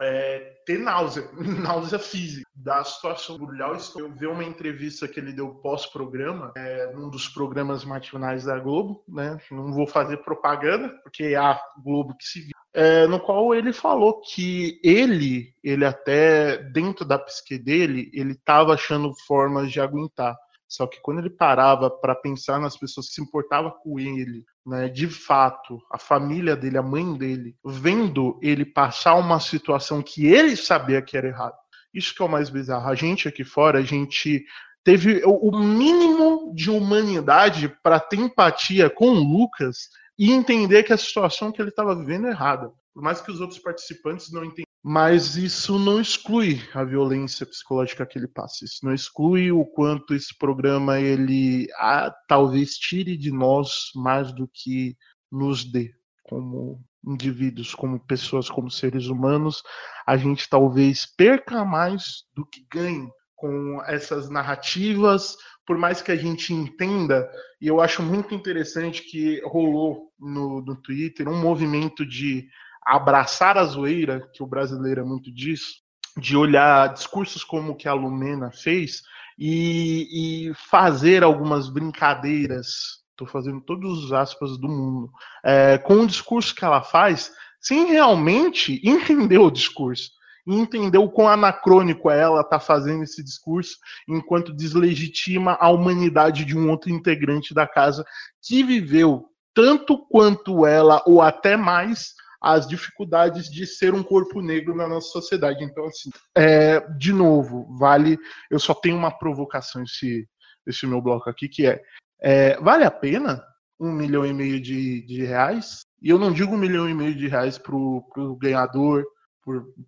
é, ter náusea, náusea física da situação do Léo. Eu vi uma entrevista que ele deu pós-programa, é, num dos programas matinais da Globo, né? Não vou fazer propaganda, porque é a Globo que se viu. É, no qual ele falou que ele, ele até dentro da psique dele, ele estava achando formas de aguentar. Só que quando ele parava para pensar nas pessoas que se importavam com ele, né, de fato, a família dele, a mãe dele, vendo ele passar uma situação que ele sabia que era errado. Isso que é o mais bizarro. A gente aqui fora, a gente teve o mínimo de humanidade para ter empatia com o Lucas e entender que a situação que ele estava vivendo é errada. Por mais que os outros participantes não entendiam mas isso não exclui a violência psicológica que ele passa. Isso não exclui o quanto esse programa ele ah, talvez tire de nós mais do que nos dê como indivíduos, como pessoas, como seres humanos. A gente talvez perca mais do que ganhe com essas narrativas, por mais que a gente entenda, e eu acho muito interessante que rolou no, no Twitter um movimento de abraçar a zoeira, que o brasileiro é muito disso, de olhar discursos como o que a Lumena fez e, e fazer algumas brincadeiras, estou fazendo todos os aspas do mundo, é, com o discurso que ela faz, sem realmente entender o discurso entender o quão anacrônico é ela tá fazendo esse discurso enquanto deslegitima a humanidade de um outro integrante da casa que viveu tanto quanto ela ou até mais as dificuldades de ser um corpo negro na nossa sociedade. Então, assim, é, de novo, vale. Eu só tenho uma provocação esse, esse meu bloco aqui, que é, é vale a pena um milhão e meio de, de reais? E eu não digo um milhão e meio de reais para o ganhador,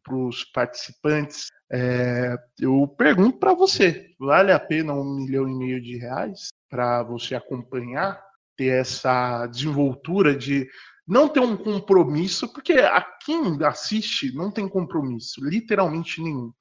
para os participantes. É, eu pergunto para você: vale a pena um milhão e meio de reais para você acompanhar, ter essa desenvoltura de não ter um compromisso, porque a quem assiste não tem compromisso, literalmente nenhum.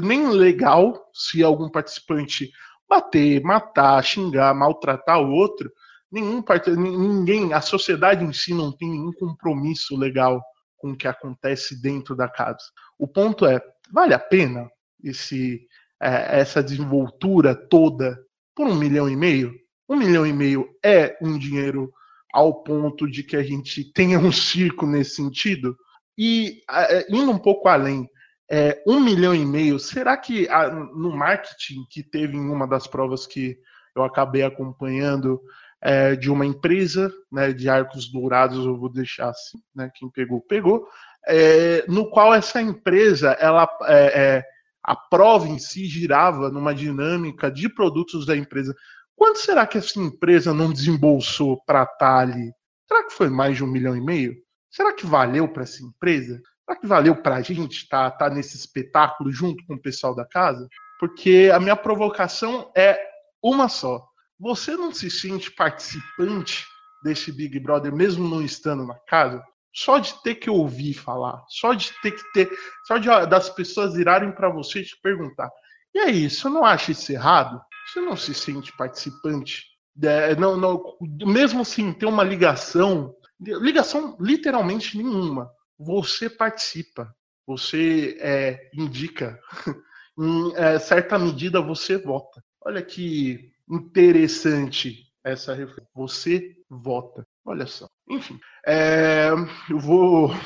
Nem legal se algum participante bater, matar, xingar, maltratar o outro. Nenhum ninguém, a sociedade em si não tem nenhum compromisso legal com o que acontece dentro da casa. O ponto é, vale a pena esse, é, essa desenvoltura toda por um milhão e meio? Um milhão e meio é um dinheiro ao ponto de que a gente tenha um circo nesse sentido? E é, indo um pouco além, é, um milhão e meio, será que a, no marketing que teve em uma das provas que eu acabei acompanhando, é, de uma empresa né, de arcos dourados, eu vou deixar assim, né, quem pegou, pegou, é, no qual essa empresa, ela, é, é, a prova em si girava numa dinâmica de produtos da empresa. Quanto será que essa empresa não desembolsou para estar tá ali? Será que foi mais de um milhão e meio? Será que valeu para essa empresa? Será que valeu para a gente estar tá, tá nesse espetáculo junto com o pessoal da casa? Porque a minha provocação é uma só você não se sente participante desse Big Brother, mesmo não estando na casa? Só de ter que ouvir falar, só de ter que ter, só de das pessoas irarem para você e te perguntar. E aí, você não acha isso errado? Você não se sente participante? É, não, não, mesmo sem ter uma ligação, ligação literalmente nenhuma, você participa, você é, indica, em é, certa medida você vota. Olha que interessante essa reforma. Você vota. Olha só. Enfim, é, eu vou.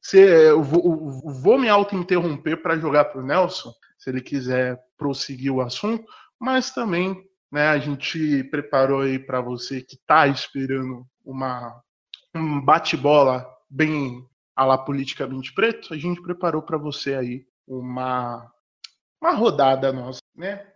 Se, eu vou, vou me auto-interromper para jogar para o Nelson, se ele quiser prosseguir o assunto, mas também né, a gente preparou aí para você que está esperando uma, um bate-bola bem a lá politicamente preto, a gente preparou para você aí uma, uma rodada nossa, né?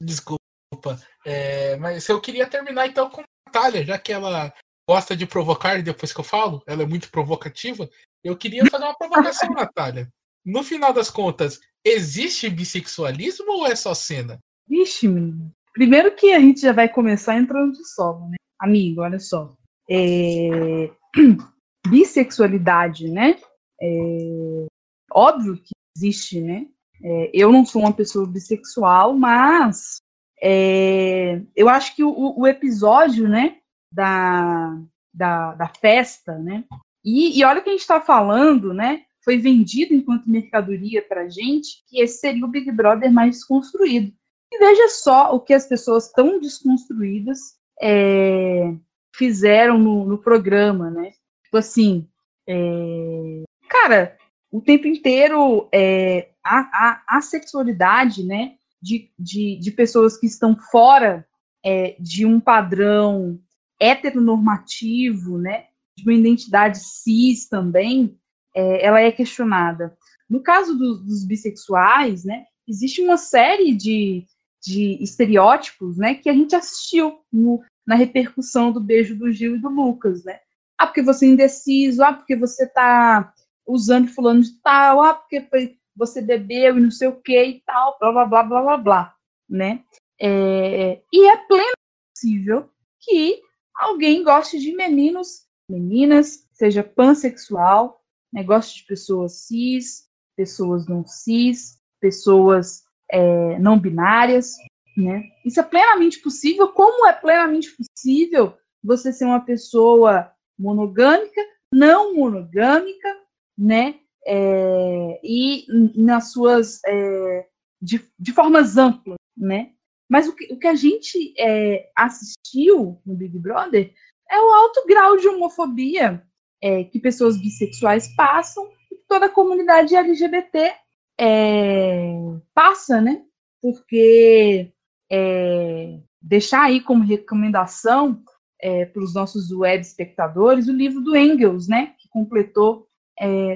Desculpa desculpa. É, mas eu queria terminar então com a Natália, já que ela gosta de provocar depois que eu falo, ela é muito provocativa. Eu queria fazer uma provocação, Natália. No final das contas, existe bissexualismo ou é só cena? Vixe, menino. Primeiro que a gente já vai começar entrando de solo, né? Amigo, olha só. É... Bissexualidade, né? É... Óbvio que existe, né? É, eu não sou uma pessoa bissexual, mas é, eu acho que o, o episódio, né, da, da, da festa, né, e, e olha que a gente está falando, né, foi vendido enquanto mercadoria para gente que esse seria o Big Brother mais desconstruído. E veja só o que as pessoas tão desconstruídas é, fizeram no, no, programa, né? Tipo assim, é, cara, o tempo inteiro é, a, a, a sexualidade, né? de, de, de pessoas que estão fora é, de um padrão heteronormativo, né, de uma identidade cis também, é, ela é questionada. No caso do, dos bissexuais, né, existe uma série de, de estereótipos, né, que a gente assistiu no, na repercussão do beijo do Gil e do Lucas, né? Ah, porque você é indeciso, ah, porque você tá usando fulano de tal, ah, porque você bebeu e não sei o que e tal, blá, blá, blá, blá, blá, blá, né? É, e é pleno possível que alguém goste de meninos, meninas, seja pansexual, goste de pessoas cis, pessoas não cis, pessoas é, não binárias, né? Isso é plenamente possível. Como é plenamente possível você ser uma pessoa monogâmica, não monogâmica, né? É, e nas suas é, de, de, formas amplas, né? Mas o que, o que a gente é, assistiu no Big Brother é o alto grau de homofobia é, que pessoas bissexuais passam e toda a comunidade LGBT é, passa, né? Porque é, deixar aí como recomendação é, para os nossos web espectadores o livro do Engels, né? Que completou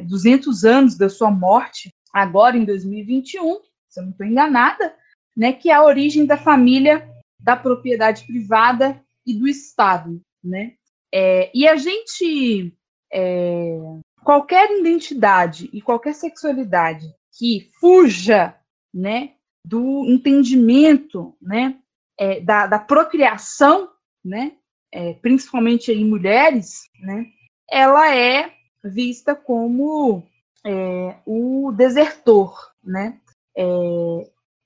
200 é, anos da sua morte, agora em 2021, se eu não estou enganada, né? Que é a origem da família, da propriedade privada e do Estado, né? É, e a gente é, qualquer identidade e qualquer sexualidade que fuja né, do entendimento né, é, da, da, procriação, né, é, principalmente em mulheres, né, ela é vista como é, o desertor. Né? É,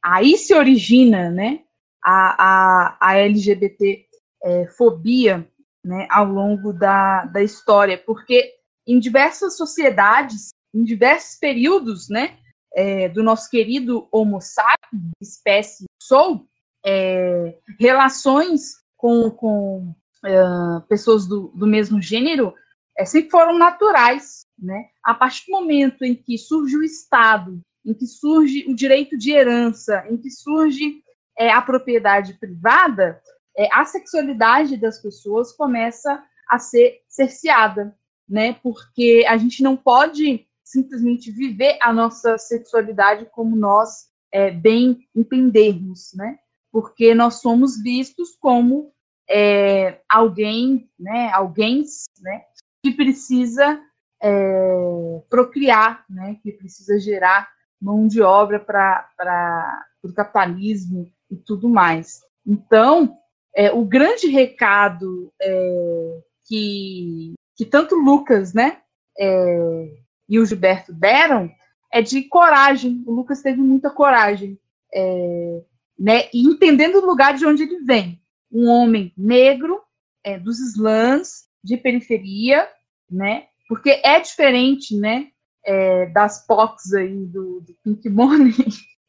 aí se origina né, a, a, a LGBT é, fobia né, ao longo da, da história, porque em diversas sociedades, em diversos períodos, né, é, do nosso querido Homo sapiens, espécie Soul, é, relações com, com é, pessoas do, do mesmo gênero é, sempre foram naturais, né? A partir do momento em que surge o Estado, em que surge o direito de herança, em que surge é, a propriedade privada, é, a sexualidade das pessoas começa a ser cerceada, né? Porque a gente não pode simplesmente viver a nossa sexualidade como nós é, bem entendermos, né? Porque nós somos vistos como é, alguém, né? Alguém, né? Que precisa é, procriar, né? Que precisa gerar mão de obra para o capitalismo e tudo mais. Então, é, o grande recado é, que, que tanto Lucas né, é, e o Gilberto deram é de coragem. O Lucas teve muita coragem, é, né, e entendendo o lugar de onde ele vem. Um homem negro, é, dos slams, de periferia, né, porque é diferente né, é, das POCs aí do, do Pink Money,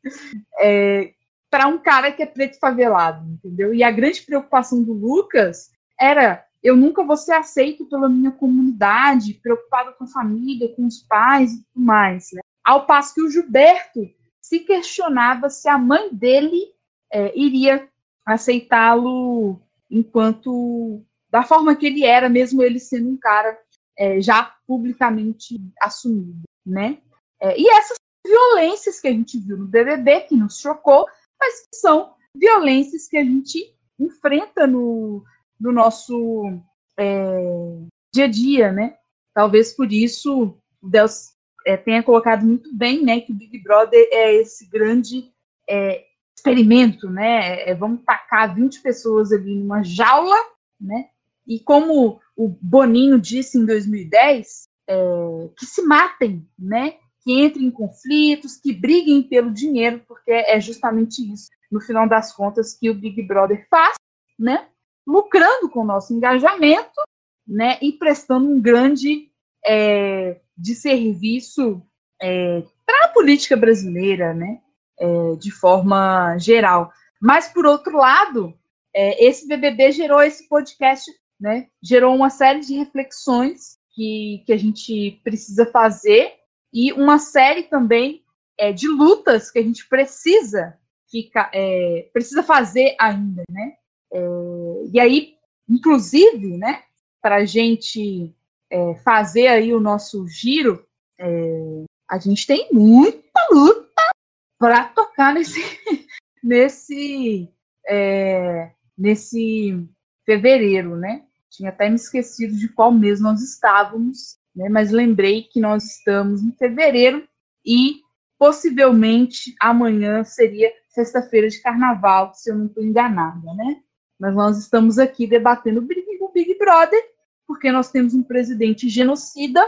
para um cara que é preto favelado, entendeu? E a grande preocupação do Lucas era eu nunca vou ser aceito pela minha comunidade, preocupado com a família, com os pais e tudo mais. Né? Ao passo que o Gilberto se questionava se a mãe dele é, iria aceitá-lo enquanto da forma que ele era, mesmo ele sendo um cara é, já publicamente assumido, né? É, e essas violências que a gente viu no BBB que nos chocou mas que são violências que a gente enfrenta no, no nosso é, dia a dia, né? Talvez por isso Deus é, tenha colocado muito bem, né, que o Big Brother é esse grande é, experimento, né? É, vamos tacar 20 pessoas ali numa jaula, né? E como o Boninho disse em 2010, é, que se matem, né? Que entrem em conflitos, que briguem pelo dinheiro, porque é justamente isso, no final das contas, que o Big Brother faz, né? Lucrando com o nosso engajamento, né? E prestando um grande é, de serviço é, para a política brasileira, né? É, de forma geral. Mas, por outro lado, é, esse BBB gerou esse podcast, né? Gerou uma série de reflexões que, que a gente precisa fazer e uma série também é, de lutas que a gente precisa ficar, é, precisa fazer ainda, né? É, e aí, inclusive, né, para a gente é, fazer aí o nosso giro, é, a gente tem muita luta para tocar nesse nesse é, nesse fevereiro, né? Tinha até me esquecido de qual mês nós estávamos, né? Mas lembrei que nós estamos em fevereiro e possivelmente amanhã seria sexta-feira de carnaval, se eu não estou enganada, né? Mas nós estamos aqui debatendo o Big Brother, porque nós temos um presidente genocida,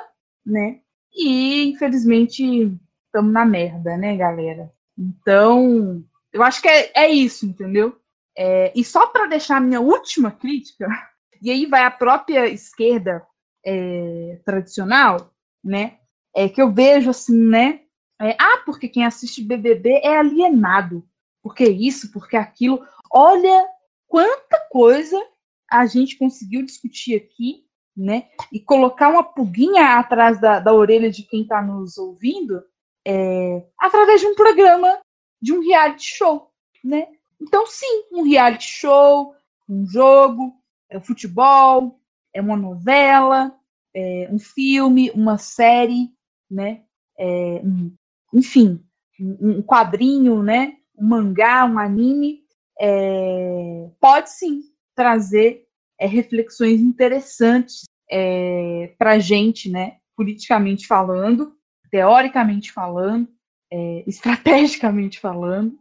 né? E infelizmente estamos na merda, né, galera? Então, eu acho que é, é isso, entendeu? É, e só para deixar a minha última crítica, e aí vai a própria esquerda é, tradicional, né? É que eu vejo assim, né? É, ah, porque quem assiste BBB é alienado. Porque isso, porque aquilo. Olha quanta coisa a gente conseguiu discutir aqui, né? E colocar uma pulguinha atrás da, da orelha de quem está nos ouvindo é, através de um programa, de um reality show, né? Então, sim, um reality show, um jogo, é futebol, é uma novela, é um filme, uma série, né? É, um, enfim, um, um quadrinho, né? Um mangá, um anime, é, pode sim trazer é, reflexões interessantes é, para a gente, né? Politicamente falando, teoricamente falando, é, estrategicamente falando,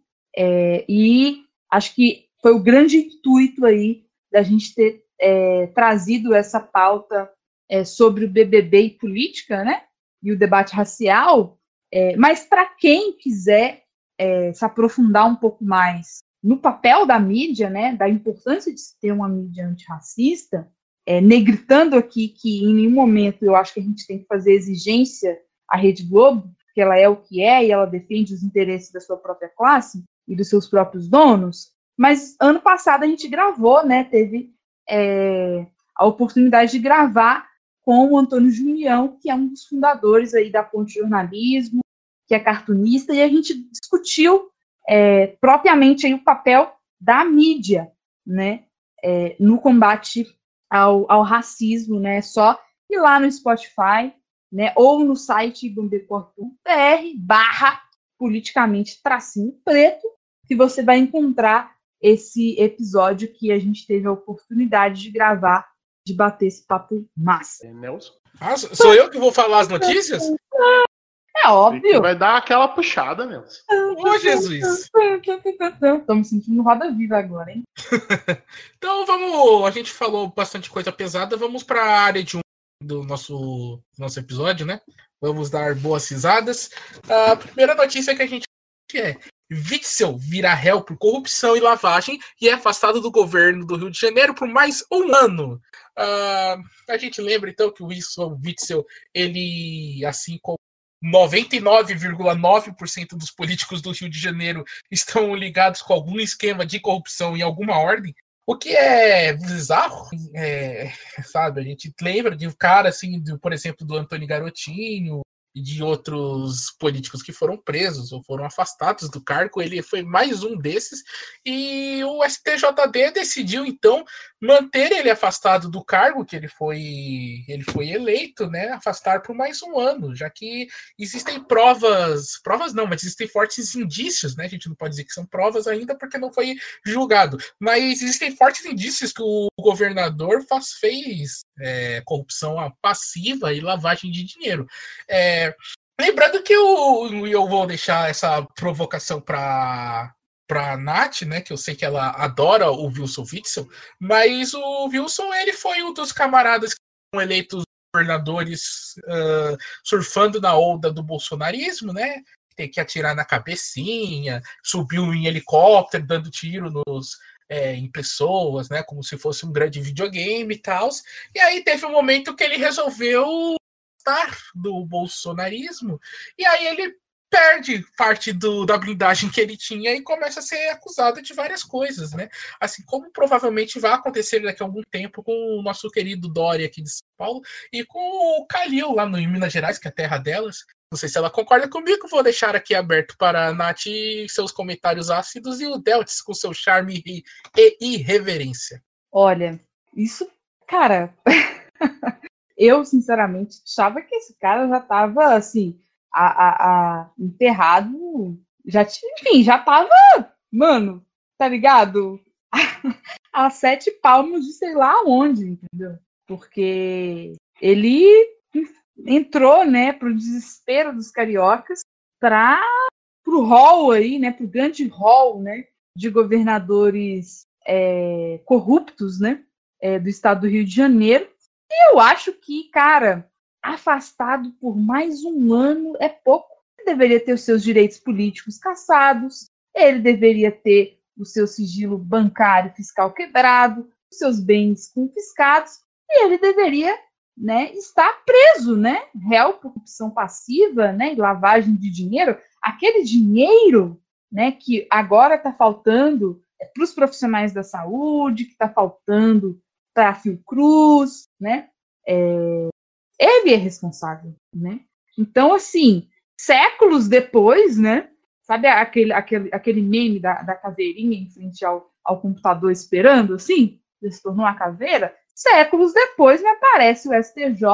e acho que foi o grande intuito aí da gente ter é, trazido essa pauta é, sobre o BBB e política, né? E o debate racial. É, mas para quem quiser é, se aprofundar um pouco mais no papel da mídia, né? Da importância de se ter uma mídia antirracista, é, negritando aqui que em nenhum momento eu acho que a gente tem que fazer exigência à Rede Globo, que ela é o que é e ela defende os interesses da sua própria classe e dos seus próprios donos. Mas ano passado a gente gravou, né? Teve é, a oportunidade de gravar com o Antônio Julião, que é um dos fundadores aí da Ponte Jornalismo, que é cartunista, e a gente discutiu é, propriamente aí o papel da mídia, né, é, no combate ao, ao, racismo, né, só ir lá no Spotify, né, ou no site bombecorpo.br barra politicamente tracinho preto, que você vai encontrar esse episódio que a gente teve a oportunidade de gravar, de bater esse papo massa. É, Nelson? Ah, sou eu que vou falar as notícias? É óbvio. Vai dar aquela puxada, Nelson. Ô, Jesus. Tô me sentindo roda viva agora, hein? então vamos. A gente falou bastante coisa pesada. Vamos para a área de um do nosso, nosso episódio, né? Vamos dar boas risadas. A primeira notícia que a gente é Witzel vira réu por corrupção e lavagem e é afastado do governo do Rio de Janeiro por mais um ano. Uh, a gente lembra então que o Witzel, ele, assim como 99,9% dos políticos do Rio de Janeiro estão ligados com algum esquema de corrupção em alguma ordem. O que é bizarro, é, sabe? A gente lembra de um cara assim, de, por exemplo, do Antônio Garotinho, de outros políticos que foram presos ou foram afastados do cargo, ele foi mais um desses, e o STJD decidiu então manter ele afastado do cargo que ele foi ele foi eleito, né, afastar por mais um ano, já que existem provas, provas não, mas existem fortes indícios, né, a gente não pode dizer que são provas ainda porque não foi julgado, mas existem fortes indícios que o governador faz, fez é, corrupção passiva e lavagem de dinheiro. É, lembrando que eu, eu vou deixar essa provocação para para Nath, né, que eu sei que ela adora o Wilson Witzel, mas o Wilson ele foi um dos camaradas que foram eleitos governadores uh, surfando na onda do bolsonarismo, né? Tem que atirar na cabecinha, subiu em helicóptero dando tiro nos é, em pessoas, né? Como se fosse um grande videogame e tal. E aí teve um momento que ele resolveu gostar do bolsonarismo, e aí ele perde parte do, da blindagem que ele tinha e começa a ser acusado de várias coisas, né? Assim como provavelmente vai acontecer daqui a algum tempo com o nosso querido Dória aqui de São Paulo e com o Calil lá no em Minas Gerais, que é a terra delas. Não sei se ela concorda comigo, vou deixar aqui aberto para a Nath seus comentários ácidos e o Deltis com seu charme e, e irreverência. Olha, isso, cara, eu, sinceramente, achava que esse cara já estava assim, a, a, a, enterrado. Já tinha, enfim, já tava, mano, tá ligado? a sete palmos de sei lá onde, entendeu? Porque ele, entrou, né, para o desespero dos cariocas, para o hall aí, né, para o grande hall, né, de governadores é, corruptos, né, é, do estado do Rio de Janeiro. E eu acho que, cara, afastado por mais um ano é pouco. Ele deveria ter os seus direitos políticos cassados, ele deveria ter o seu sigilo bancário fiscal quebrado, os seus bens confiscados, e ele deveria né, estar preso, né? Réu por corrupção passiva, né? E lavagem de dinheiro. Aquele dinheiro né, que agora está faltando é, para os profissionais da saúde, que está faltando para Fiocruz, né? É, ele é responsável, né? Então, assim, séculos depois, né? Sabe aquele, aquele, aquele meme da, da caveirinha em frente ao, ao computador esperando, assim? Ele se tornou uma caveira? Séculos depois me aparece o STJ,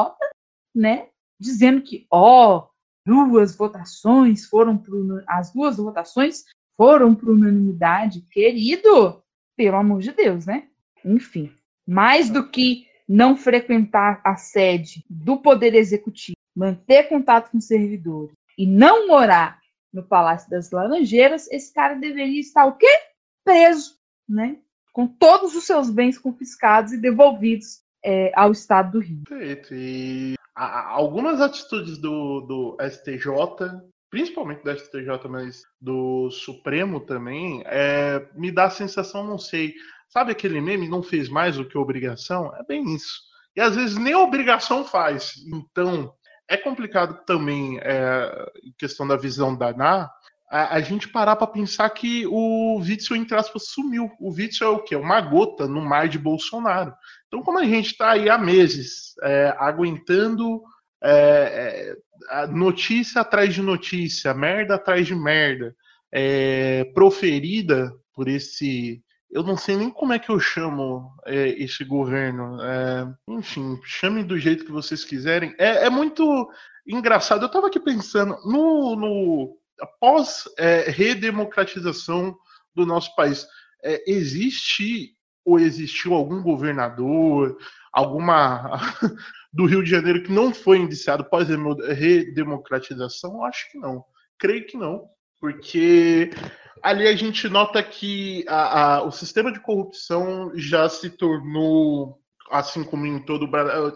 né? Dizendo que, ó, duas votações foram por, as duas votações foram por unanimidade, querido, pelo amor de Deus, né? Enfim, mais do que não frequentar a sede do Poder Executivo, manter contato com servidores e não morar no Palácio das Laranjeiras, esse cara deveria estar o quê? Preso, né? Com todos os seus bens confiscados e devolvidos é, ao Estado do Rio. Perfeito. E algumas atitudes do, do STJ, principalmente do STJ, mas do Supremo também, é, me dá a sensação, não sei, Sabe aquele meme, não fez mais do que obrigação? É bem isso. E às vezes nem obrigação faz. Então, é complicado também, é, em questão da visão da NA, a, a gente parar para pensar que o Witzel, entre aspas, sumiu. O Witzel é o quê? Uma gota no mar de Bolsonaro. Então, como a gente está aí há meses é, aguentando é, é notícia atrás de notícia, merda atrás de merda, é, proferida por esse eu não sei nem como é que eu chamo é, esse governo. É, enfim, chame do jeito que vocês quiserem. É, é muito engraçado. Eu estava aqui pensando no, no após é, redemocratização do nosso país, é, existe ou existiu algum governador, alguma do Rio de Janeiro que não foi indiciado pós redemocratização? Acho que não. Creio que não, porque ali a gente nota que a, a, o sistema de corrupção já se tornou, assim como em todo,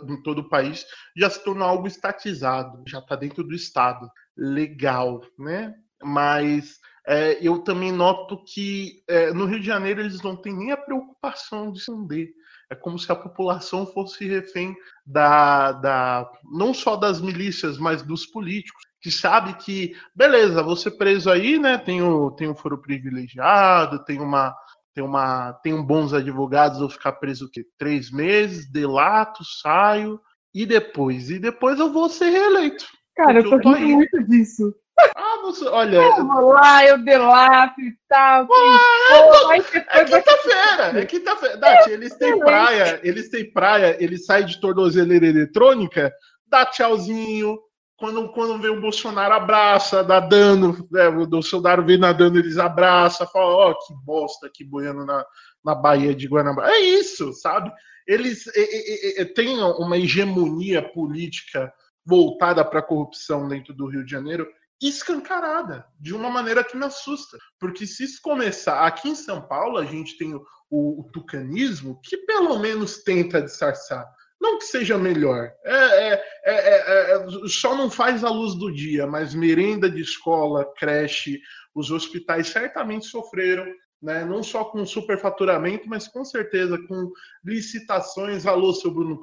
em todo o país, já se tornou algo estatizado, já está dentro do Estado. Legal, né? Mas é, eu também noto que é, no Rio de Janeiro eles não têm nem a preocupação de esconder. É como se a população fosse refém da, da não só das milícias, mas dos políticos que sabe que, beleza, você preso aí, né? Tem o, tem o foro privilegiado, tem uma. Tem, uma, tem um bons advogados, vou ficar preso o quê? Três meses, delato, saio, e depois? E depois eu vou ser reeleito. Cara, eu tô, eu tô rindo muito disso. Ah, você, olha. Eu vou lá, eu delato e tal. Ah, é quinta-feira, é quinta-feira. Dati, eles têm praia, eles têm praia, eles saem de tornozeleira eletrônica, dá tchauzinho, quando, quando vem o Bolsonaro, abraça, dá dano, né, o Bolsonaro vem nadando, eles abraçam, falam, ó, oh, que bosta aqui boiando na, na Baía de Guanabara. É isso, sabe? Eles e, e, e, têm uma hegemonia política voltada para a corrupção dentro do Rio de Janeiro escancarada, de uma maneira que me assusta. Porque se isso começar aqui em São Paulo, a gente tem o, o, o tucanismo, que pelo menos tenta disfarçar. Não que seja melhor, é, é, é, é, só não faz a luz do dia, mas merenda de escola, creche, os hospitais certamente sofreram, né, não só com superfaturamento, mas com certeza com licitações. Alô, seu Bruno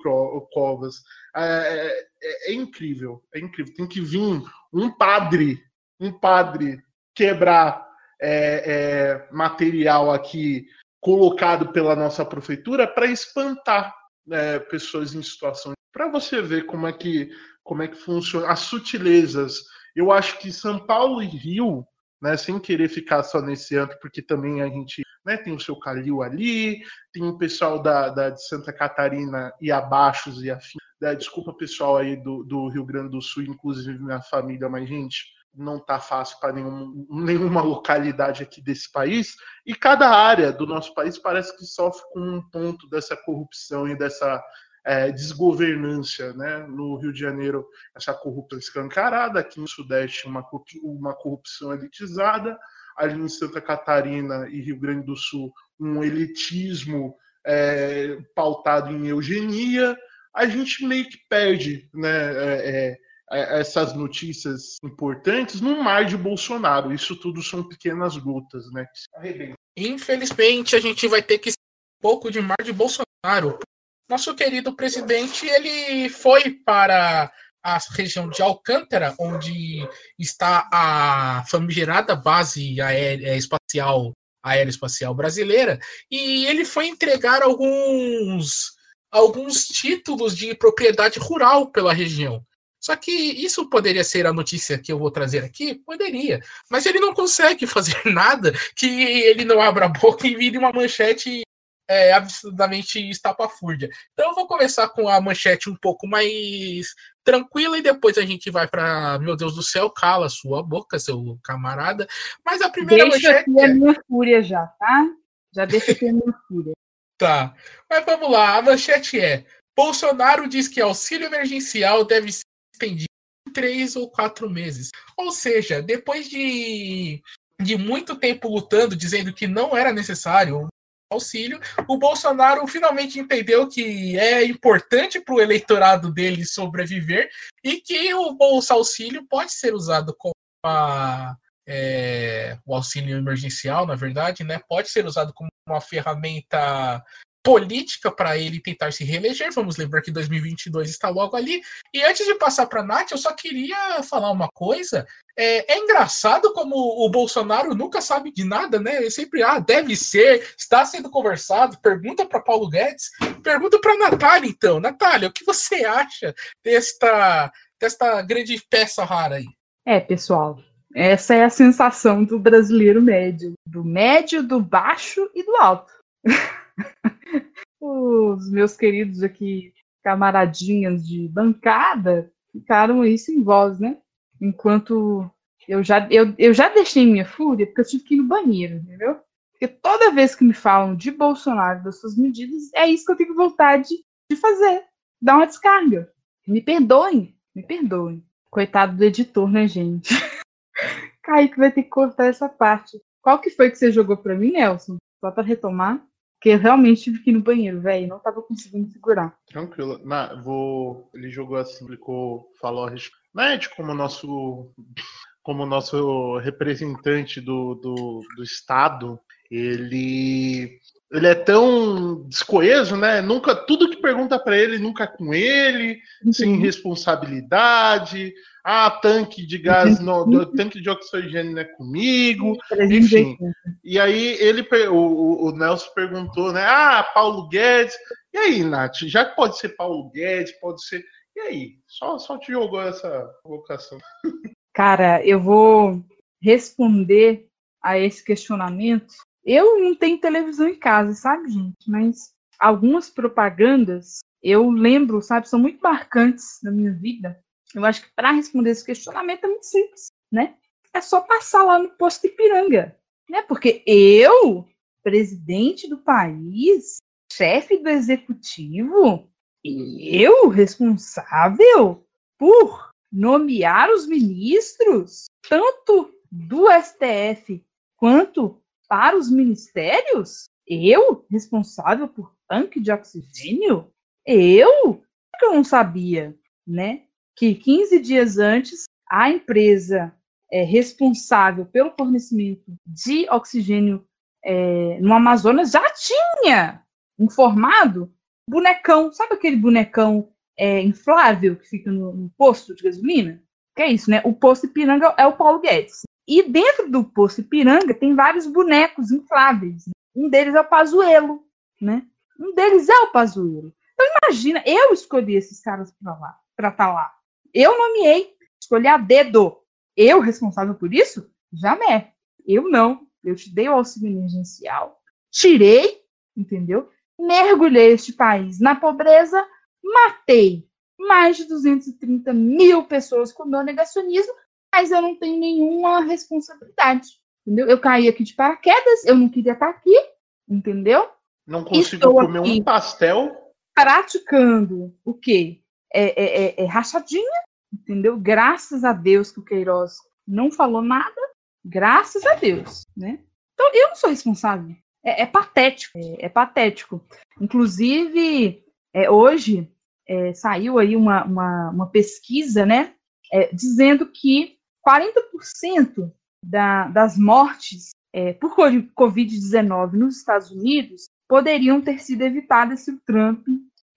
Covas. É, é, incrível, é incrível. Tem que vir um padre, um padre quebrar material aqui colocado pela nossa prefeitura para espantar é, pessoas em situação para você ver como é que como é que funciona as sutilezas. Eu acho que São Paulo e Rio, né, sem querer ficar só nesse ano, porque também a gente né, tem o seu Calil ali, tem o pessoal da, da de Santa Catarina e abaixos e afim. Né, desculpa pessoal aí do, do Rio Grande do Sul, inclusive minha família, mas gente, não está fácil para nenhum, nenhuma localidade aqui desse país, e cada área do nosso país parece que sofre com um ponto dessa corrupção e dessa, é, desgovernância, né? No Rio de Janeiro, essa corrupção escancarada, aqui no Sudeste, uma, uma corrupção elitizada, ali em Santa Catarina e Rio Grande do Sul, um elitismo é, pautado em eugenia, a gente meio que perde né, é, é, essas notícias importantes no mar de Bolsonaro. Isso tudo são pequenas gotas, né? Infelizmente, a gente vai ter que um pouco de mar de Bolsonaro. Nosso querido presidente, ele foi para a região de Alcântara, onde está a famigerada base aérea espacial aeroespacial brasileira, e ele foi entregar alguns alguns títulos de propriedade rural pela região. Só que isso poderia ser a notícia que eu vou trazer aqui? Poderia. Mas ele não consegue fazer nada que ele não abra a boca e vire uma manchete é, absolutamente estapafúrdia. Então eu vou começar com a manchete um pouco mais tranquila e depois a gente vai para meu Deus do céu, cala sua boca, seu camarada. Mas a primeira deixa manchete. Aqui é... a minha fúria já, tá? Já deixa aqui a minha fúria. Tá. Mas vamos lá, a manchete é: Bolsonaro diz que auxílio emergencial deve ser estendido em três ou quatro meses. Ou seja, depois de, de muito tempo lutando, dizendo que não era necessário auxílio, o Bolsonaro finalmente entendeu que é importante para o eleitorado dele sobreviver e que o Bolsa Auxílio pode ser usado como a, é, o auxílio emergencial, na verdade, né, pode ser usado como uma ferramenta política para ele tentar se reeleger. Vamos lembrar que 2022 está logo ali. E antes de passar para a Nath, eu só queria falar uma coisa. É, é, engraçado como o Bolsonaro nunca sabe de nada, né? Ele sempre, ah, deve ser, está sendo conversado. Pergunta para Paulo Guedes, pergunta para Natália, então. Natália, o que você acha desta, desta grande peça rara aí? É, pessoal, essa é a sensação do brasileiro médio, do médio, do baixo e do alto. Os meus queridos aqui, camaradinhas de bancada, ficaram aí sem voz, né? Enquanto eu já, eu, eu já deixei minha fúria, porque eu tive que ir no banheiro, entendeu? Porque toda vez que me falam de Bolsonaro, das suas medidas, é isso que eu tenho vontade de fazer. Dar uma descarga. Me perdoem, me perdoem. Coitado do editor, né, gente? Kaique vai ter que cortar essa parte. Qual que foi que você jogou para mim, Nelson? Só para retomar. Porque eu realmente tive que ir no banheiro, velho. Não tava conseguindo segurar. Tranquilo. Na, vou... Ele jogou assim, explicou, falou a respeito. Né, como nosso, como nosso representante do, do, do Estado, ele ele é tão descoeso, né? Nunca tudo que pergunta para ele nunca é com ele, uhum. sem responsabilidade. Ah, tanque de gás, tanque de oxigênio não é comigo, enfim. E aí ele, o, o Nelson perguntou, né? Ah, Paulo Guedes. E aí, Nath? Já que pode ser Paulo Guedes, pode ser. E aí? Só, só te jogou essa vocação. Cara, eu vou responder a esse questionamento eu não tenho televisão em casa, sabe, gente? Mas algumas propagandas eu lembro, sabe, são muito marcantes na minha vida. Eu acho que para responder esse questionamento é muito simples, né? É só passar lá no posto Ipiranga, né? Porque eu, presidente do país, chefe do executivo, eu responsável por nomear os ministros, tanto do STF quanto para os ministérios? Eu, responsável por tanque de oxigênio? Eu? Que eu não sabia, né? Que 15 dias antes, a empresa é, responsável pelo fornecimento de oxigênio é, no Amazonas já tinha informado bonecão, sabe aquele bonecão é, inflável que fica no, no, posto de gasolina? Que é isso, né? O posto Ipiranga é o Paulo Guedes. E dentro do Poço Ipiranga tem vários bonecos infláveis. Um deles é o Pazuelo, né? Um deles é o Pazuelo. Então imagina, eu escolhi esses caras para lá, para estar tá lá. Eu nomeei, escolhi a dedo. Eu responsável por isso? Jamais. Eu não. Eu te dei o auxílio emergencial, tirei, entendeu? Mergulhei este país na pobreza, matei mais de 230 mil pessoas com meu negacionismo mas eu não tenho nenhuma responsabilidade. Entendeu? Eu caí aqui de paraquedas, eu não queria estar aqui, entendeu? Não consigo Estou comer um pastel. praticando o quê? É, é, é, é rachadinha, entendeu? Graças a Deus que o Queiroz não falou nada, graças a Deus, né? Então eu não sou responsável. É, é patético, é, é, patético. Inclusive, é, hoje é, saiu aí uma, uma, uma pesquisa, né, é, dizendo que 40% da, das mortes por Covid-19 nos Estados Unidos poderiam ter sido evitadas se o Trump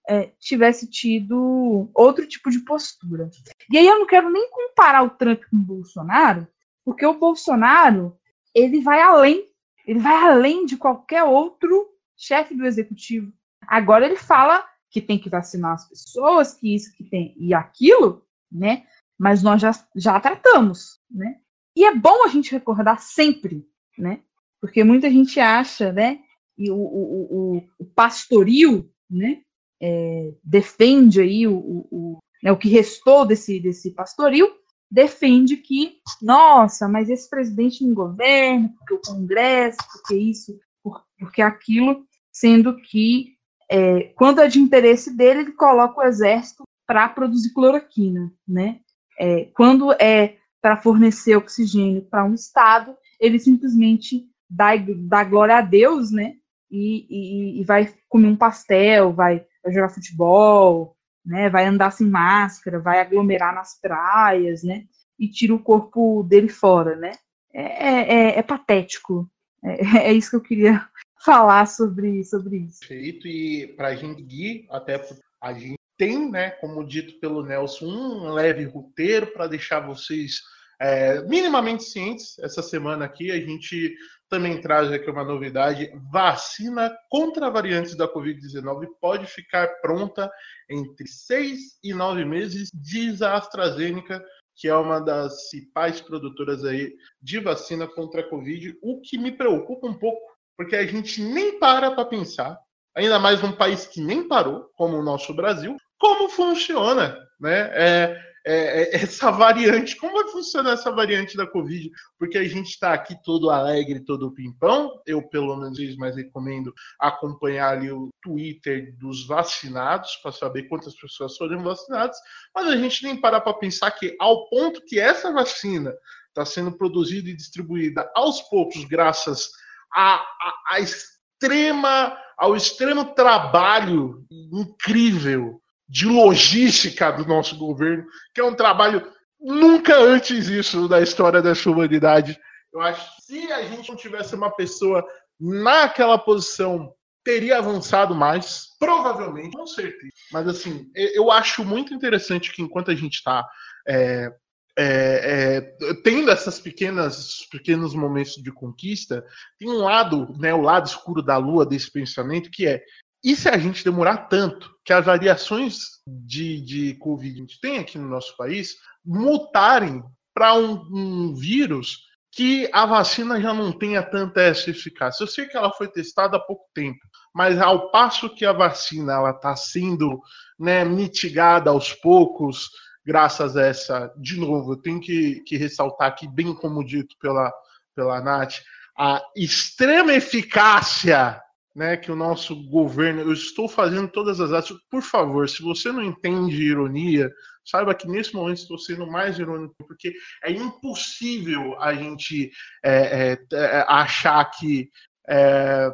é, tivesse tido outro tipo de postura. E aí eu não quero nem comparar o Trump com o Bolsonaro, porque o Bolsonaro ele vai além, ele vai além de qualquer outro chefe do executivo. Agora ele fala que tem que vacinar as pessoas, que isso, que tem e aquilo, né? Mas nós já, já tratamos, né? E é bom a gente recordar sempre, né? Porque muita gente acha, né? E o, o, o, o pastoril, né? É, defende aí o, o, né, o que restou desse, desse pastoril, defende que, nossa, mas esse presidente não governa, porque o Congresso, porque isso, porque aquilo, sendo que é, quando é de interesse dele, ele coloca o exército para produzir cloroquina, né? É, quando é para fornecer oxigênio para um estado, ele simplesmente dá, dá glória a Deus, né? E, e, e vai comer um pastel, vai, vai, jogar futebol, né? Vai andar sem máscara, vai aglomerar nas praias, né? E tira o corpo dele fora, né? É, é, é, é patético. É, é, isso que eu queria falar sobre, sobre isso. Perfeito. E para a gente ir, até a gente tem, né, como dito pelo Nelson, um leve roteiro para deixar vocês é, minimamente cientes. Essa semana aqui a gente também traz aqui uma novidade: vacina contra variantes da Covid-19 pode ficar pronta entre seis e nove meses, diz a AstraZeneca, que é uma das principais produtoras aí de vacina contra a Covid, o que me preocupa um pouco, porque a gente nem para para pensar, ainda mais num país que nem parou, como o nosso Brasil, como funciona, né? É, é, é, essa variante, como vai funcionar essa variante da Covid? Porque a gente está aqui todo alegre, todo pimpão. Eu, pelo menos, mais recomendo acompanhar ali o Twitter dos vacinados para saber quantas pessoas foram vacinadas. Mas a gente nem parar para pensar que, ao ponto que essa vacina está sendo produzida e distribuída aos poucos, graças a, a, a extrema, ao extremo trabalho incrível de logística do nosso governo, que é um trabalho nunca antes isso da história dessa humanidade. Eu acho que se a gente não tivesse uma pessoa naquela posição, teria avançado mais, provavelmente, com certeza. Mas assim, eu acho muito interessante que enquanto a gente está é, é, é, tendo essas pequenas pequenos momentos de conquista, tem um lado, né, o lado escuro da lua desse pensamento que é e se a gente demorar tanto que as variações de, de Covid que a gente tem aqui no nosso país mutarem para um, um, vírus que a vacina já não tenha tanta essa eficácia? Eu sei que ela foi testada há pouco tempo, mas ao passo que a vacina está sendo né, mitigada aos poucos, graças a essa, de novo, eu tenho que, que ressaltar aqui, bem como dito pela, pela Nath, a extrema eficácia né, que o nosso governo, eu estou fazendo todas as atos, por favor, se você não entende ironia, saiba que nesse momento estou sendo mais irônico, porque é impossível a gente é, é, é, achar que é,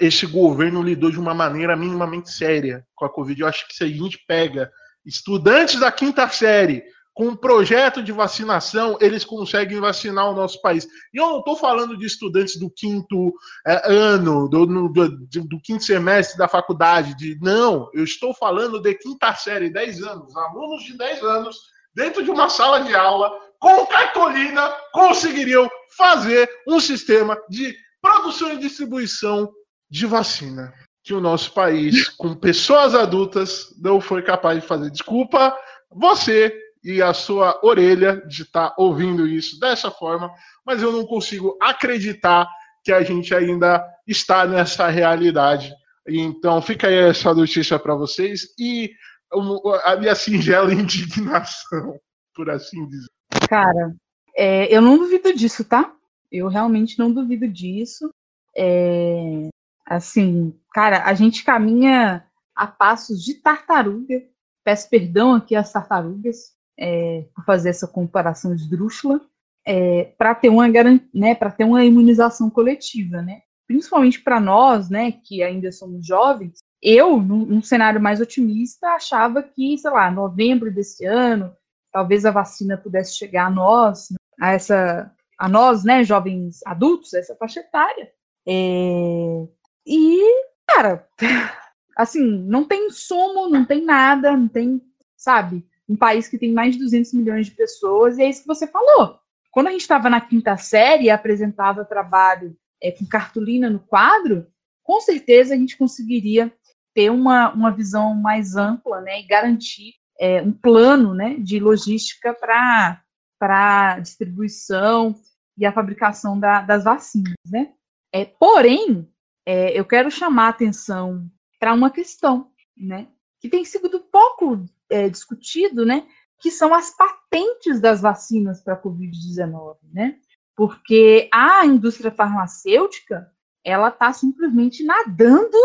esse governo lidou de uma maneira minimamente séria com a Covid. Eu acho que se a gente pega estudantes da quinta série, com um projeto de vacinação, eles conseguem vacinar o nosso país. E eu não estou falando de estudantes do quinto é, ano, do, do, do, quinto semestre da faculdade, de não, eu estou falando de quinta série, 10 anos, alunos de 10 anos, dentro de uma sala de aula, com cartolina, conseguiriam fazer um sistema de produção e distribuição de vacina. Que o nosso país, com pessoas adultas, não foi capaz de fazer. Desculpa, você e a sua orelha de estar tá ouvindo isso dessa forma, mas eu não consigo acreditar que a gente ainda está nessa realidade. Então fica aí essa notícia para vocês e a minha singela indignação, por assim dizer. Cara, é, eu não duvido disso, tá? Eu realmente não duvido disso. É, assim, cara, a gente caminha a passos de tartaruga. Peço perdão aqui às tartarugas é, fazer essa comparação esdrúxula, é, para ter uma né, para ter uma imunização coletiva, né? Principalmente para nós, né, que ainda somos jovens. Eu, num, num cenário mais otimista, achava que, sei lá, novembro desse ano, talvez a vacina pudesse chegar a nós, a essa, a nós, né, jovens adultos, essa faixa etária. É, e, cara, assim, não tem insumo, não tem nada, não tem, sabe, um país que tem mais de 200 milhões de pessoas, e é isso que você falou. Quando a gente estava na quinta série e apresentava trabalho é, com cartolina no quadro, com certeza a gente conseguiria ter uma, uma visão mais ampla né, e garantir é, um plano né, de logística para distribuição e a fabricação da, das vacinas. Né? É, porém, é, eu quero chamar a atenção para uma questão né, que tem sido pouco é, discutido, né, que são as patentes das vacinas para a Covid-19, né? Porque a indústria farmacêutica, ela está simplesmente nadando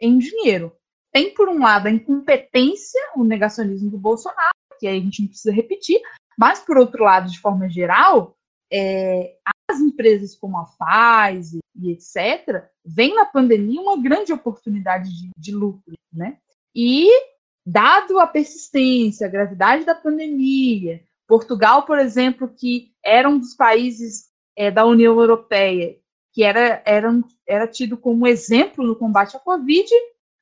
em dinheiro. Tem, por um lado, a incompetência, o negacionismo do Bolsonaro, que aí a gente não precisa repetir, mas, por outro lado, de forma geral, é, as empresas como a Pfizer e etc., vem na pandemia uma grande oportunidade de, de lucro, né? E dado a persistência, a gravidade da pandemia, Portugal, por exemplo, que era um dos países é, da União Europeia que era, era, era tido como exemplo no combate à Covid,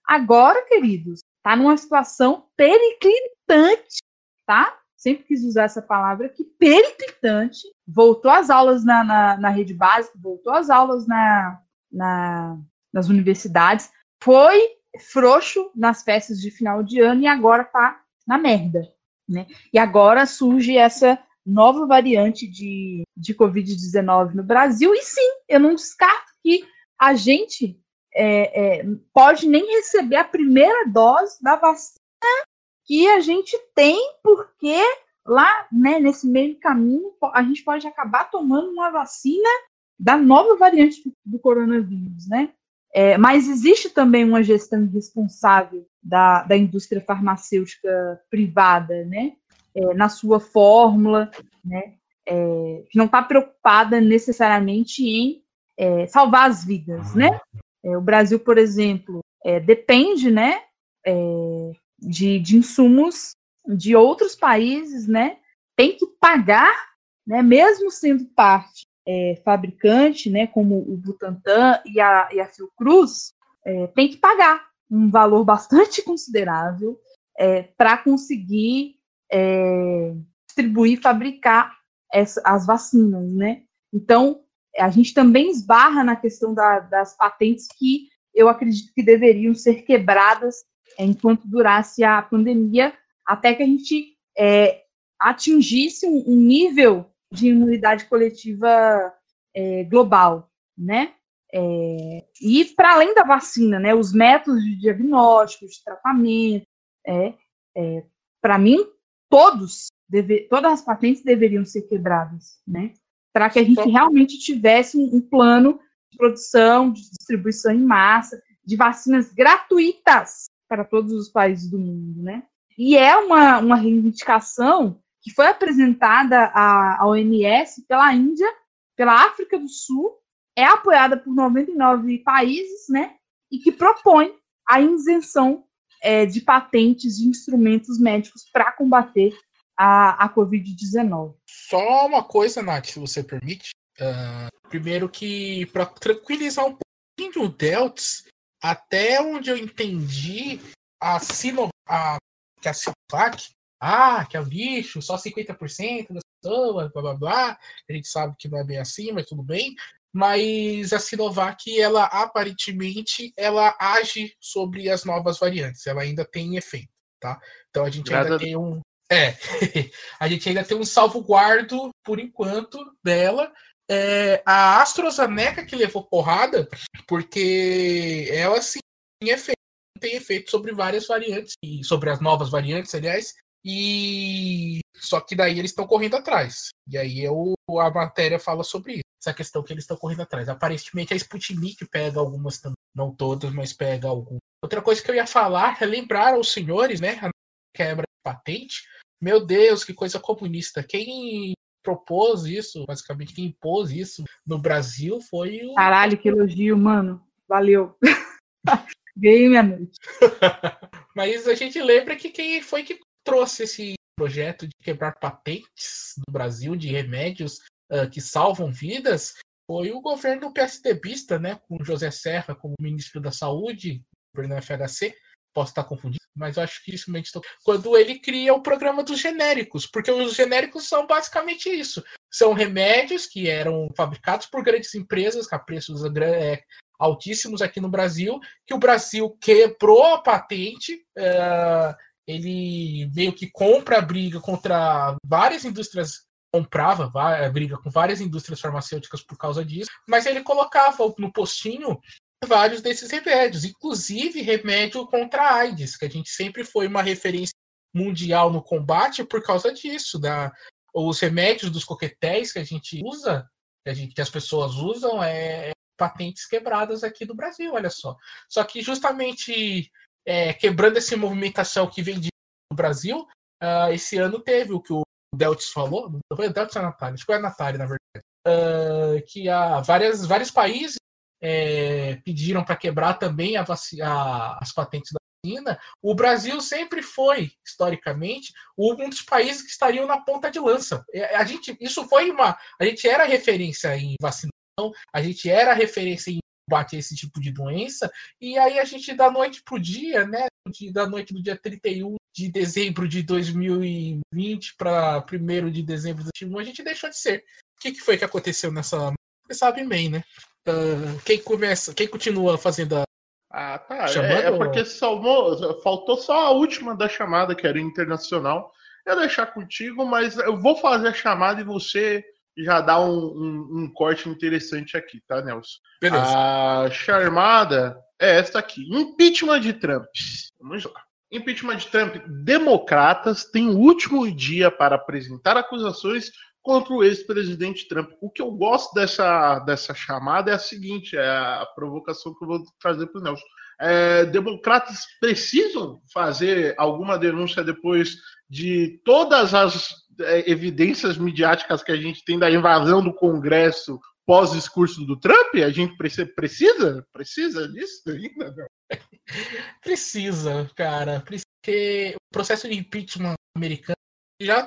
agora, queridos, está numa situação periclitante, tá? Sempre quis usar essa palavra aqui, periclitante. Voltou às aulas na, na, na rede básica, voltou às aulas na, na, nas universidades, foi frouxo nas festas de final de ano e agora tá na merda, né? E agora surge essa nova variante de, de Covid-19 no Brasil, e sim, eu não descarto que a gente é, é, pode nem receber a primeira dose da vacina que a gente tem, porque lá, né, nesse meio caminho, a gente pode acabar tomando uma vacina da nova variante do coronavírus, né? É, mas existe também uma gestão responsável da, da indústria farmacêutica privada, né? É, na sua fórmula, né? É, que não está preocupada necessariamente em é, salvar as vidas, né? É, o Brasil, por exemplo, é, depende, né? de, de insumos de outros países, né? Tem que pagar, né? Mesmo sendo parte é, fabricante, né, como o Butantan e a, e a Fiocruz, é, tem que pagar um valor bastante considerável é, para conseguir é, distribuir, fabricar essa, as vacinas, né? Então, a gente também esbarra na questão da, das patentes que eu acredito que deveriam ser quebradas enquanto durasse a pandemia, até que a gente é, atingisse um, um nível de imunidade coletiva é, global, né? É, e para além da vacina, né, os métodos de diagnóstico, de tratamento, é, é para mim, todos, deve, todas as patentes deveriam ser quebradas, né? Para que a gente realmente tivesse um, um plano de produção, de distribuição em massa, de vacinas gratuitas para todos os países do mundo, né? E é uma, uma reivindicação que foi apresentada à, OMS pela Índia, pela África do Sul, é apoiada por 99 países, né? E que propõe a isenção é, de patentes de instrumentos médicos para combater a, a Covid-19. Só uma coisa, Nath, se você permite. Uh, primeiro que, para tranquilizar um pouquinho o Delts, até onde eu entendi, a Sino, a, que a Sinovac ah, que é o lixo, só 50% das pessoas, blá blá blá. A gente sabe que não é bem assim, mas tudo bem. Mas a Sinovac, ela aparentemente, ela age sobre as novas variantes, ela ainda tem efeito, tá? Então a gente Nada... ainda tem um. É, a gente ainda tem um salvaguardo, por enquanto, dela. É, a AstraZeneca que levou porrada, porque ela sim tem efeito, tem efeito sobre várias variantes, e sobre as novas variantes, aliás, e só que daí eles estão correndo atrás. E aí eu, a matéria fala sobre isso, essa questão que eles estão correndo atrás. Aparentemente a Sputnik pega algumas também, não todas, mas pega algumas Outra coisa que eu ia falar é lembrar aos senhores, né, a quebra de patente. Meu Deus, que coisa comunista. Quem propôs isso, basicamente quem impôs isso no Brasil foi o. Caralho, que elogio, mano. Valeu. Ganhei minha noite. Mas a gente lembra que quem foi que trouxe esse projeto de quebrar patentes no Brasil de remédios uh, que salvam vidas foi o governo PSDBista, né, com José Serra como ministro da Saúde, governo FHC, posso estar confundindo, mas eu acho que isso mesmo quando ele cria o programa dos genéricos, porque os genéricos são basicamente isso, são remédios que eram fabricados por grandes empresas a preços é, altíssimos aqui no Brasil, que o Brasil quebrou a patente, uh, ele meio que compra a briga contra várias indústrias comprava a briga com várias indústrias farmacêuticas por causa disso, mas ele colocava no postinho vários desses remédios, inclusive remédio contra a AIDS, que a gente sempre foi uma referência mundial no combate por causa disso, da os remédios dos coquetéis que a gente usa, que, a gente, que as pessoas usam, é, é patentes quebradas aqui no Brasil, olha só. Só que justamente é, quebrando essa movimentação que vem do Brasil, uh, esse ano teve o que o Deltis falou, não foi o Deltis a Natália, acho que foi a Natália, na verdade, uh, que há várias, vários países é, pediram para quebrar também a a, as patentes da vacina. O Brasil sempre foi, historicamente, um dos países que estariam na ponta de lança. É, a gente, isso foi uma. A gente era referência em vacinação, a gente era referência em combate a esse tipo de doença, e aí a gente, da noite para o dia, né? Da noite do dia 31 de dezembro de 2020 para 1 de dezembro de 2021, a gente deixou de ser. O que, que foi que aconteceu nessa. Você sabe bem, né? Uh, quem começa, quem continua fazendo a. Ah, tá. É, é, porque salvou, faltou só a última da chamada, que era internacional. Eu deixar contigo, mas eu vou fazer a chamada e você já dá um, um, um corte interessante aqui, tá, Nelson? Beleza. A chamada é esta aqui: impeachment de Trump. Vamos lá. Impeachment de Trump. Democratas têm o último dia para apresentar acusações contra o ex-presidente Trump. O que eu gosto dessa, dessa chamada é a seguinte: é a provocação que eu vou fazer para o Nelson. É, democratas precisam fazer alguma denúncia depois de todas as evidências midiáticas que a gente tem da invasão do Congresso pós-discurso do Trump? A gente precisa? Precisa disso ainda? Não? Precisa, cara. Porque o processo de impeachment americano já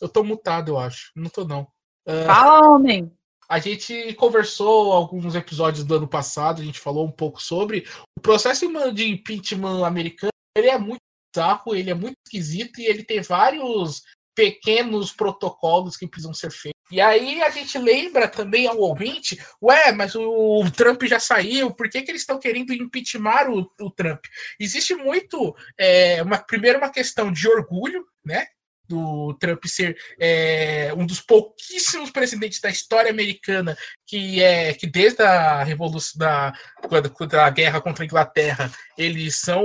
eu tô mutado, eu acho. Não tô, não. Uh, Fala, homem! A gente conversou alguns episódios do ano passado, a gente falou um pouco sobre o processo de impeachment americano. Ele é muito bizarro, ele é muito esquisito e ele tem vários pequenos protocolos que precisam ser feitos. E aí a gente lembra também ao ouvinte, ué, mas o, Trump já saiu, por que, que eles estão querendo impeachment o, o Trump? Existe muito, é, uma, primeiro uma questão de orgulho, né? do Trump ser é, um dos pouquíssimos presidentes da história americana que é que desde a revolução da, da guerra contra a Inglaterra eles são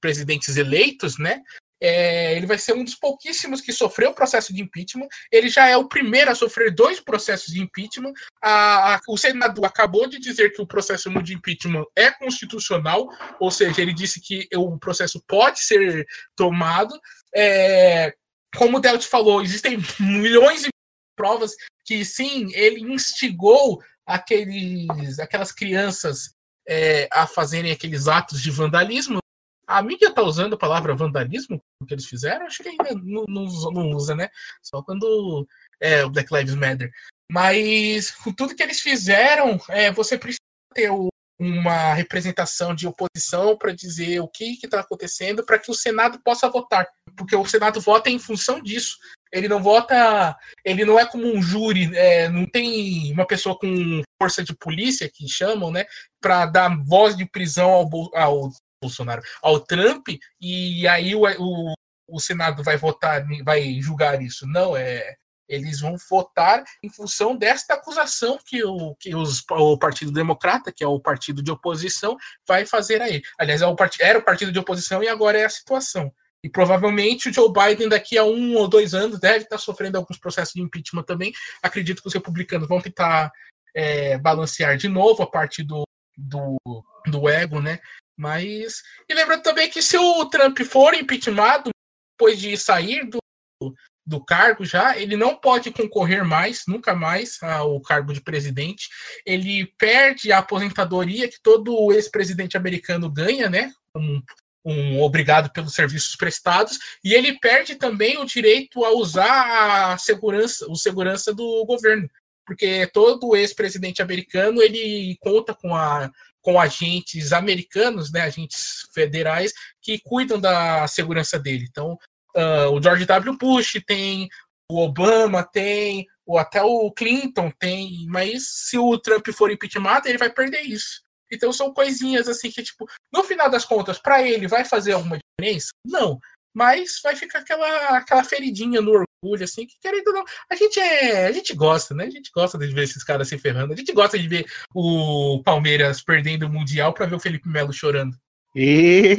presidentes eleitos, né? É, ele vai ser um dos pouquíssimos que sofreu o processo de impeachment. Ele já é o primeiro a sofrer dois processos de impeachment. A, a, o Senado acabou de dizer que o processo de impeachment é constitucional, ou seja, ele disse que o processo pode ser tomado. É, como o Delta falou, existem milhões de provas que sim, ele instigou aqueles, aquelas crianças é, a fazerem aqueles atos de vandalismo. A mídia está usando a palavra vandalismo, o que eles fizeram, acho que ainda não, não, não usa, né? Só quando é o Black Lives Matter. Mas com tudo que eles fizeram, é, você precisa ter uma representação de oposição para dizer o que está acontecendo para que o Senado possa votar. Porque o Senado vota em função disso. Ele não vota. Ele não é como um júri, é, não tem uma pessoa com força de polícia, que chamam, né, para dar voz de prisão ao, ao Bolsonaro, ao Trump, e aí o, o, o Senado vai votar, vai julgar isso. Não, é eles vão votar em função desta acusação que o, que os, o Partido Democrata, que é o partido de oposição, vai fazer a ele. Aliás, é o part, era o partido de oposição e agora é a situação. E provavelmente o Joe Biden, daqui a um ou dois anos, deve estar sofrendo alguns processos de impeachment também. Acredito que os republicanos vão tentar é, balancear de novo a parte do, do, do ego, né? Mas. E lembrando também que se o Trump for impeachmentado, depois de sair do, do cargo já, ele não pode concorrer mais, nunca mais, ao cargo de presidente. Ele perde a aposentadoria que todo ex-presidente americano ganha, né? Um, um obrigado pelos serviços prestados, e ele perde também o direito a usar a segurança, o segurança do governo, porque todo ex-presidente americano ele conta com a com agentes americanos, né, agentes federais que cuidam da segurança dele. Então, uh, o George W. Bush tem, o Obama tem, ou até o Clinton tem, mas se o Trump for impeachment, ele vai perder isso. Então são coisinhas assim que, tipo, no final das contas, para ele vai fazer alguma diferença? Não. Mas vai ficar aquela, aquela feridinha no assim, que querendo ou não. A gente é. A gente gosta, né? A gente gosta de ver esses caras se ferrando. A gente gosta de ver o Palmeiras perdendo o Mundial para ver o Felipe Melo chorando. E...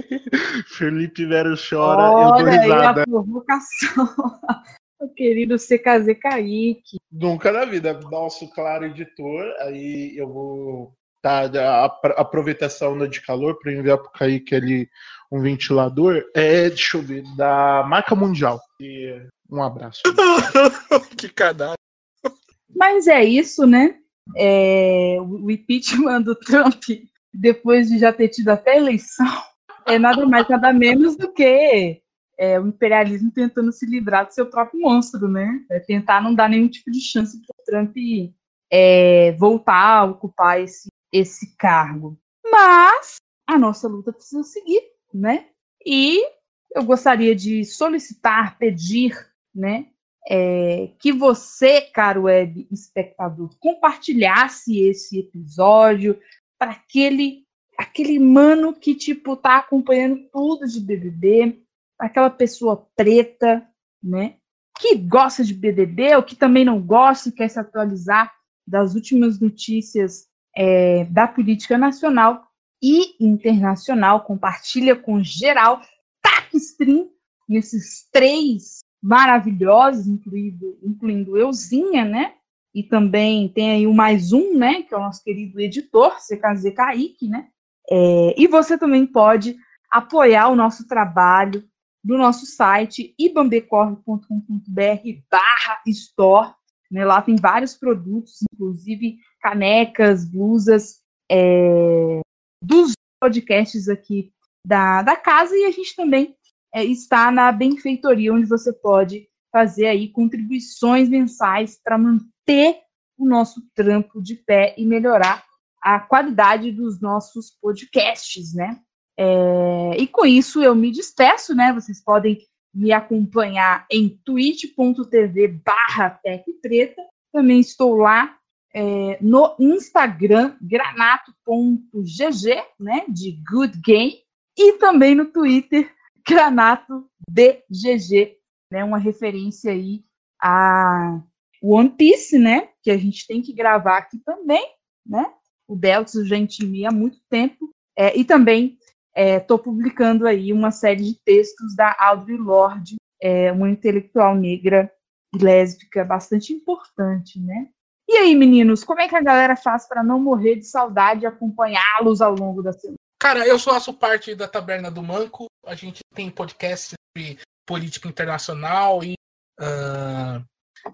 Felipe Melo chora, Olha eu dou risada. Aí a provocação. o querido CKZ Kaique. Nunca na vida. Nosso claro editor, aí eu vou tá, a, a aproveitação de calor para enviar para o Kaique ali um ventilador é, deixa eu ver, da marca mundial. E um abraço. que cadastro. Mas é isso, né? É, o impeachment do Trump, depois de já ter tido até a eleição, é nada mais, nada menos do que é, o imperialismo tentando se livrar do seu próprio monstro, né? É tentar não dar nenhum tipo de chance para o Trump é, voltar a ocupar esse esse cargo. Mas a nossa luta precisa seguir, né? E eu gostaria de solicitar, pedir, né, é, que você, caro web espectador, compartilhasse esse episódio para aquele aquele mano que tipo tá acompanhando tudo de BBB, aquela pessoa preta, né, que gosta de BBB ou que também não gosta e quer se atualizar das últimas notícias é, da política nacional e internacional, compartilha com geral, tac stream nesses três maravilhosos, incluindo, incluindo euzinha, né? E também tem aí o mais um, né? Que é o nosso querido editor, CKZ Kaique, né? É, e você também pode apoiar o nosso trabalho no nosso site ibambecorre.com.br barra store. Né? Lá tem vários produtos, inclusive canecas, blusas é, dos podcasts aqui da, da casa e a gente também é, está na benfeitoria, onde você pode fazer aí contribuições mensais para manter o nosso trampo de pé e melhorar a qualidade dos nossos podcasts, né? É, e com isso eu me despeço, né? Vocês podem me acompanhar em twitch.tv barra Preta. Também estou lá é, no Instagram, granato.gg, né, de Good Game, e também no Twitter, granatodgg, né, uma referência aí a One Piece, né, que a gente tem que gravar aqui também, né, o Belts já intimia há muito tempo, é, e também estou é, publicando aí uma série de textos da Audre Lorde, é, uma intelectual negra e lésbica bastante importante, né? E aí, meninos, como é que a galera faz para não morrer de saudade e acompanhá-los ao longo da semana? Cara, eu faço parte da Taberna do Manco. A gente tem podcast sobre política internacional e uh,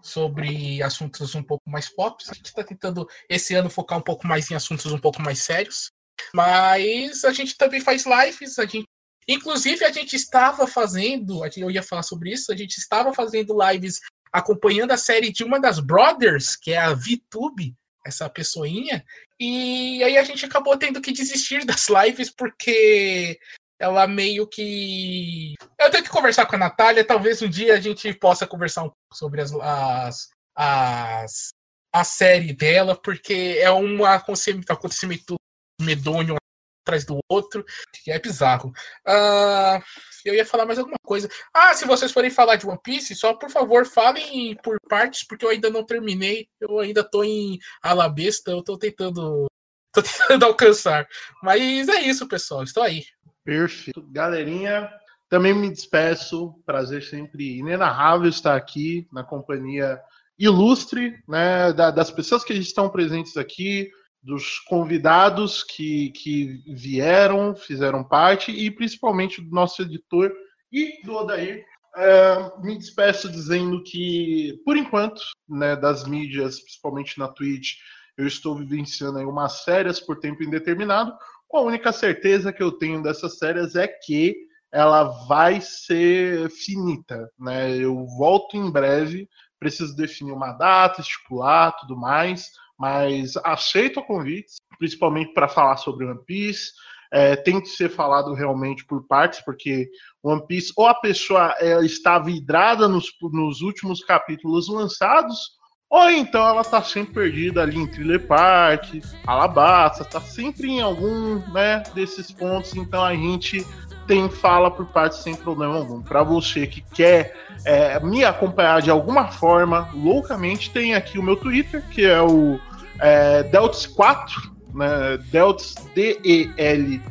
sobre assuntos um pouco mais pop. A gente está tentando, esse ano, focar um pouco mais em assuntos um pouco mais sérios. Mas a gente também faz lives, a gente Inclusive, a gente estava fazendo, eu ia falar sobre isso, a gente estava fazendo lives acompanhando a série de uma das Brothers, que é a VTube, essa pessoinha, e aí a gente acabou tendo que desistir das lives porque ela meio que. Eu tenho que conversar com a Natália, talvez um dia a gente possa conversar um pouco sobre as, as, as a série dela, porque é um acontecimento medonho atrás do outro, que é bizarro. Uh, eu ia falar mais alguma coisa. Ah, se vocês forem falar de One Piece, só por favor falem por partes, porque eu ainda não terminei. Eu ainda tô em Alabesta, eu tô tentando. tô tentando alcançar. Mas é isso, pessoal. Estou aí. Perfeito. Galerinha, também me despeço. Prazer sempre inenarrável estar aqui na companhia ilustre, né, das pessoas que estão presentes aqui, dos convidados que, que vieram, fizeram parte, e principalmente do nosso editor e do Odair. É, me despeço dizendo que, por enquanto, né, das mídias, principalmente na Twitch, eu estou vivenciando aí umas férias por tempo indeterminado. A única certeza que eu tenho dessas férias é que ela vai ser finita, né? Eu volto em breve, preciso definir uma data, estipular, tudo mais mas aceito o convite, principalmente para falar sobre One Piece. É, tem que ser falado realmente por partes, porque One Piece, ou a pessoa ela está vidrada nos, nos últimos capítulos lançados, ou então ela está sempre perdida ali em Thriller Park, Alabasta, está sempre em algum né, desses pontos, então a gente tem fala por parte sem problema algum. Para você que quer é, me acompanhar de alguma forma, loucamente, tem aqui o meu Twitter, que é o é, Delts 4, né? Delts D-E-L-T-Z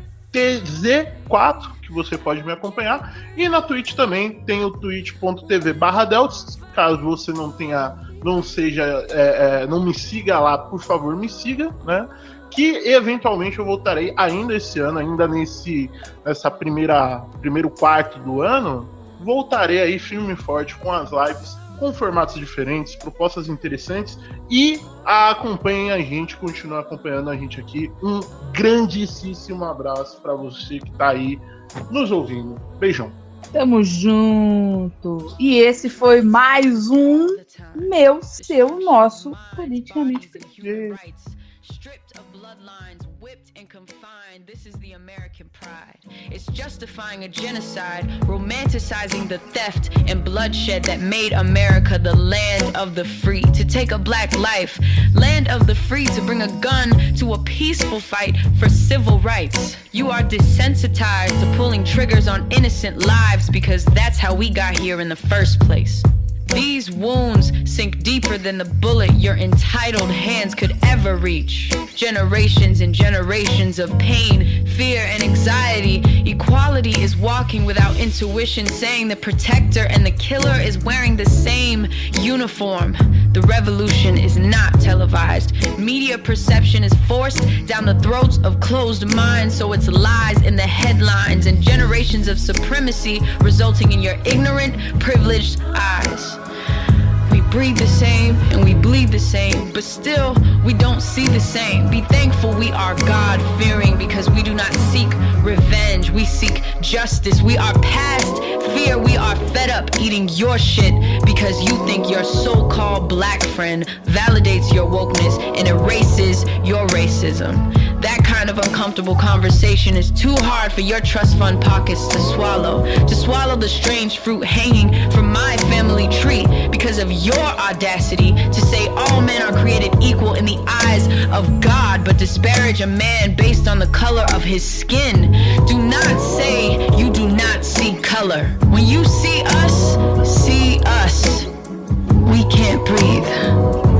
4, que você pode me acompanhar. E na Twitch também tem o twitch.tv barra Delts. Caso você não tenha, não seja, é, é, não me siga lá, por favor, me siga, né? Que eventualmente eu voltarei ainda esse ano, ainda nesse nessa primeira primeiro quarto do ano, voltarei aí firme e forte com as lives com formatos diferentes, propostas interessantes e acompanhem a gente, continue acompanhando a gente aqui. Um grandíssimo abraço para você que está aí nos ouvindo. Beijão. Tamo junto. E esse foi mais um meu, seu, nosso politicamente stripped of bloodlines, whipped and confined. This is the American pride. It's justifying a genocide, romanticizing the theft and bloodshed that made America the land of the free. To take a black life, land of the free, to bring a gun to a peaceful fight for civil rights. You are desensitized to pulling triggers on innocent lives because that's how we got here in the first place. These wounds sink deeper than the bullet your entitled hands could ever reach. Generations and generations of pain, fear, and anxiety. Equality is walking without intuition, saying the protector and the killer is wearing the same uniform. The revolution is not televised. Media perception is forced down the throats of closed minds, so it's lies in the headlines and generations of supremacy resulting in your ignorant, privileged eyes. Breathe the same and we bleed the same, but still we don't see the same. Be thankful we are God fearing because we do not seek revenge, we seek justice. We are past fear, we are fed up eating your shit because you think your so called black friend validates your wokeness and erases your racism. That kind of uncomfortable conversation is too hard for your trust fund pockets to swallow. To swallow the strange fruit hanging from my family tree because of your your audacity to say all men are created equal in the eyes of God, but disparage a man based on the color of his skin. Do not say you do not see color. When you see us, see us. We can't breathe.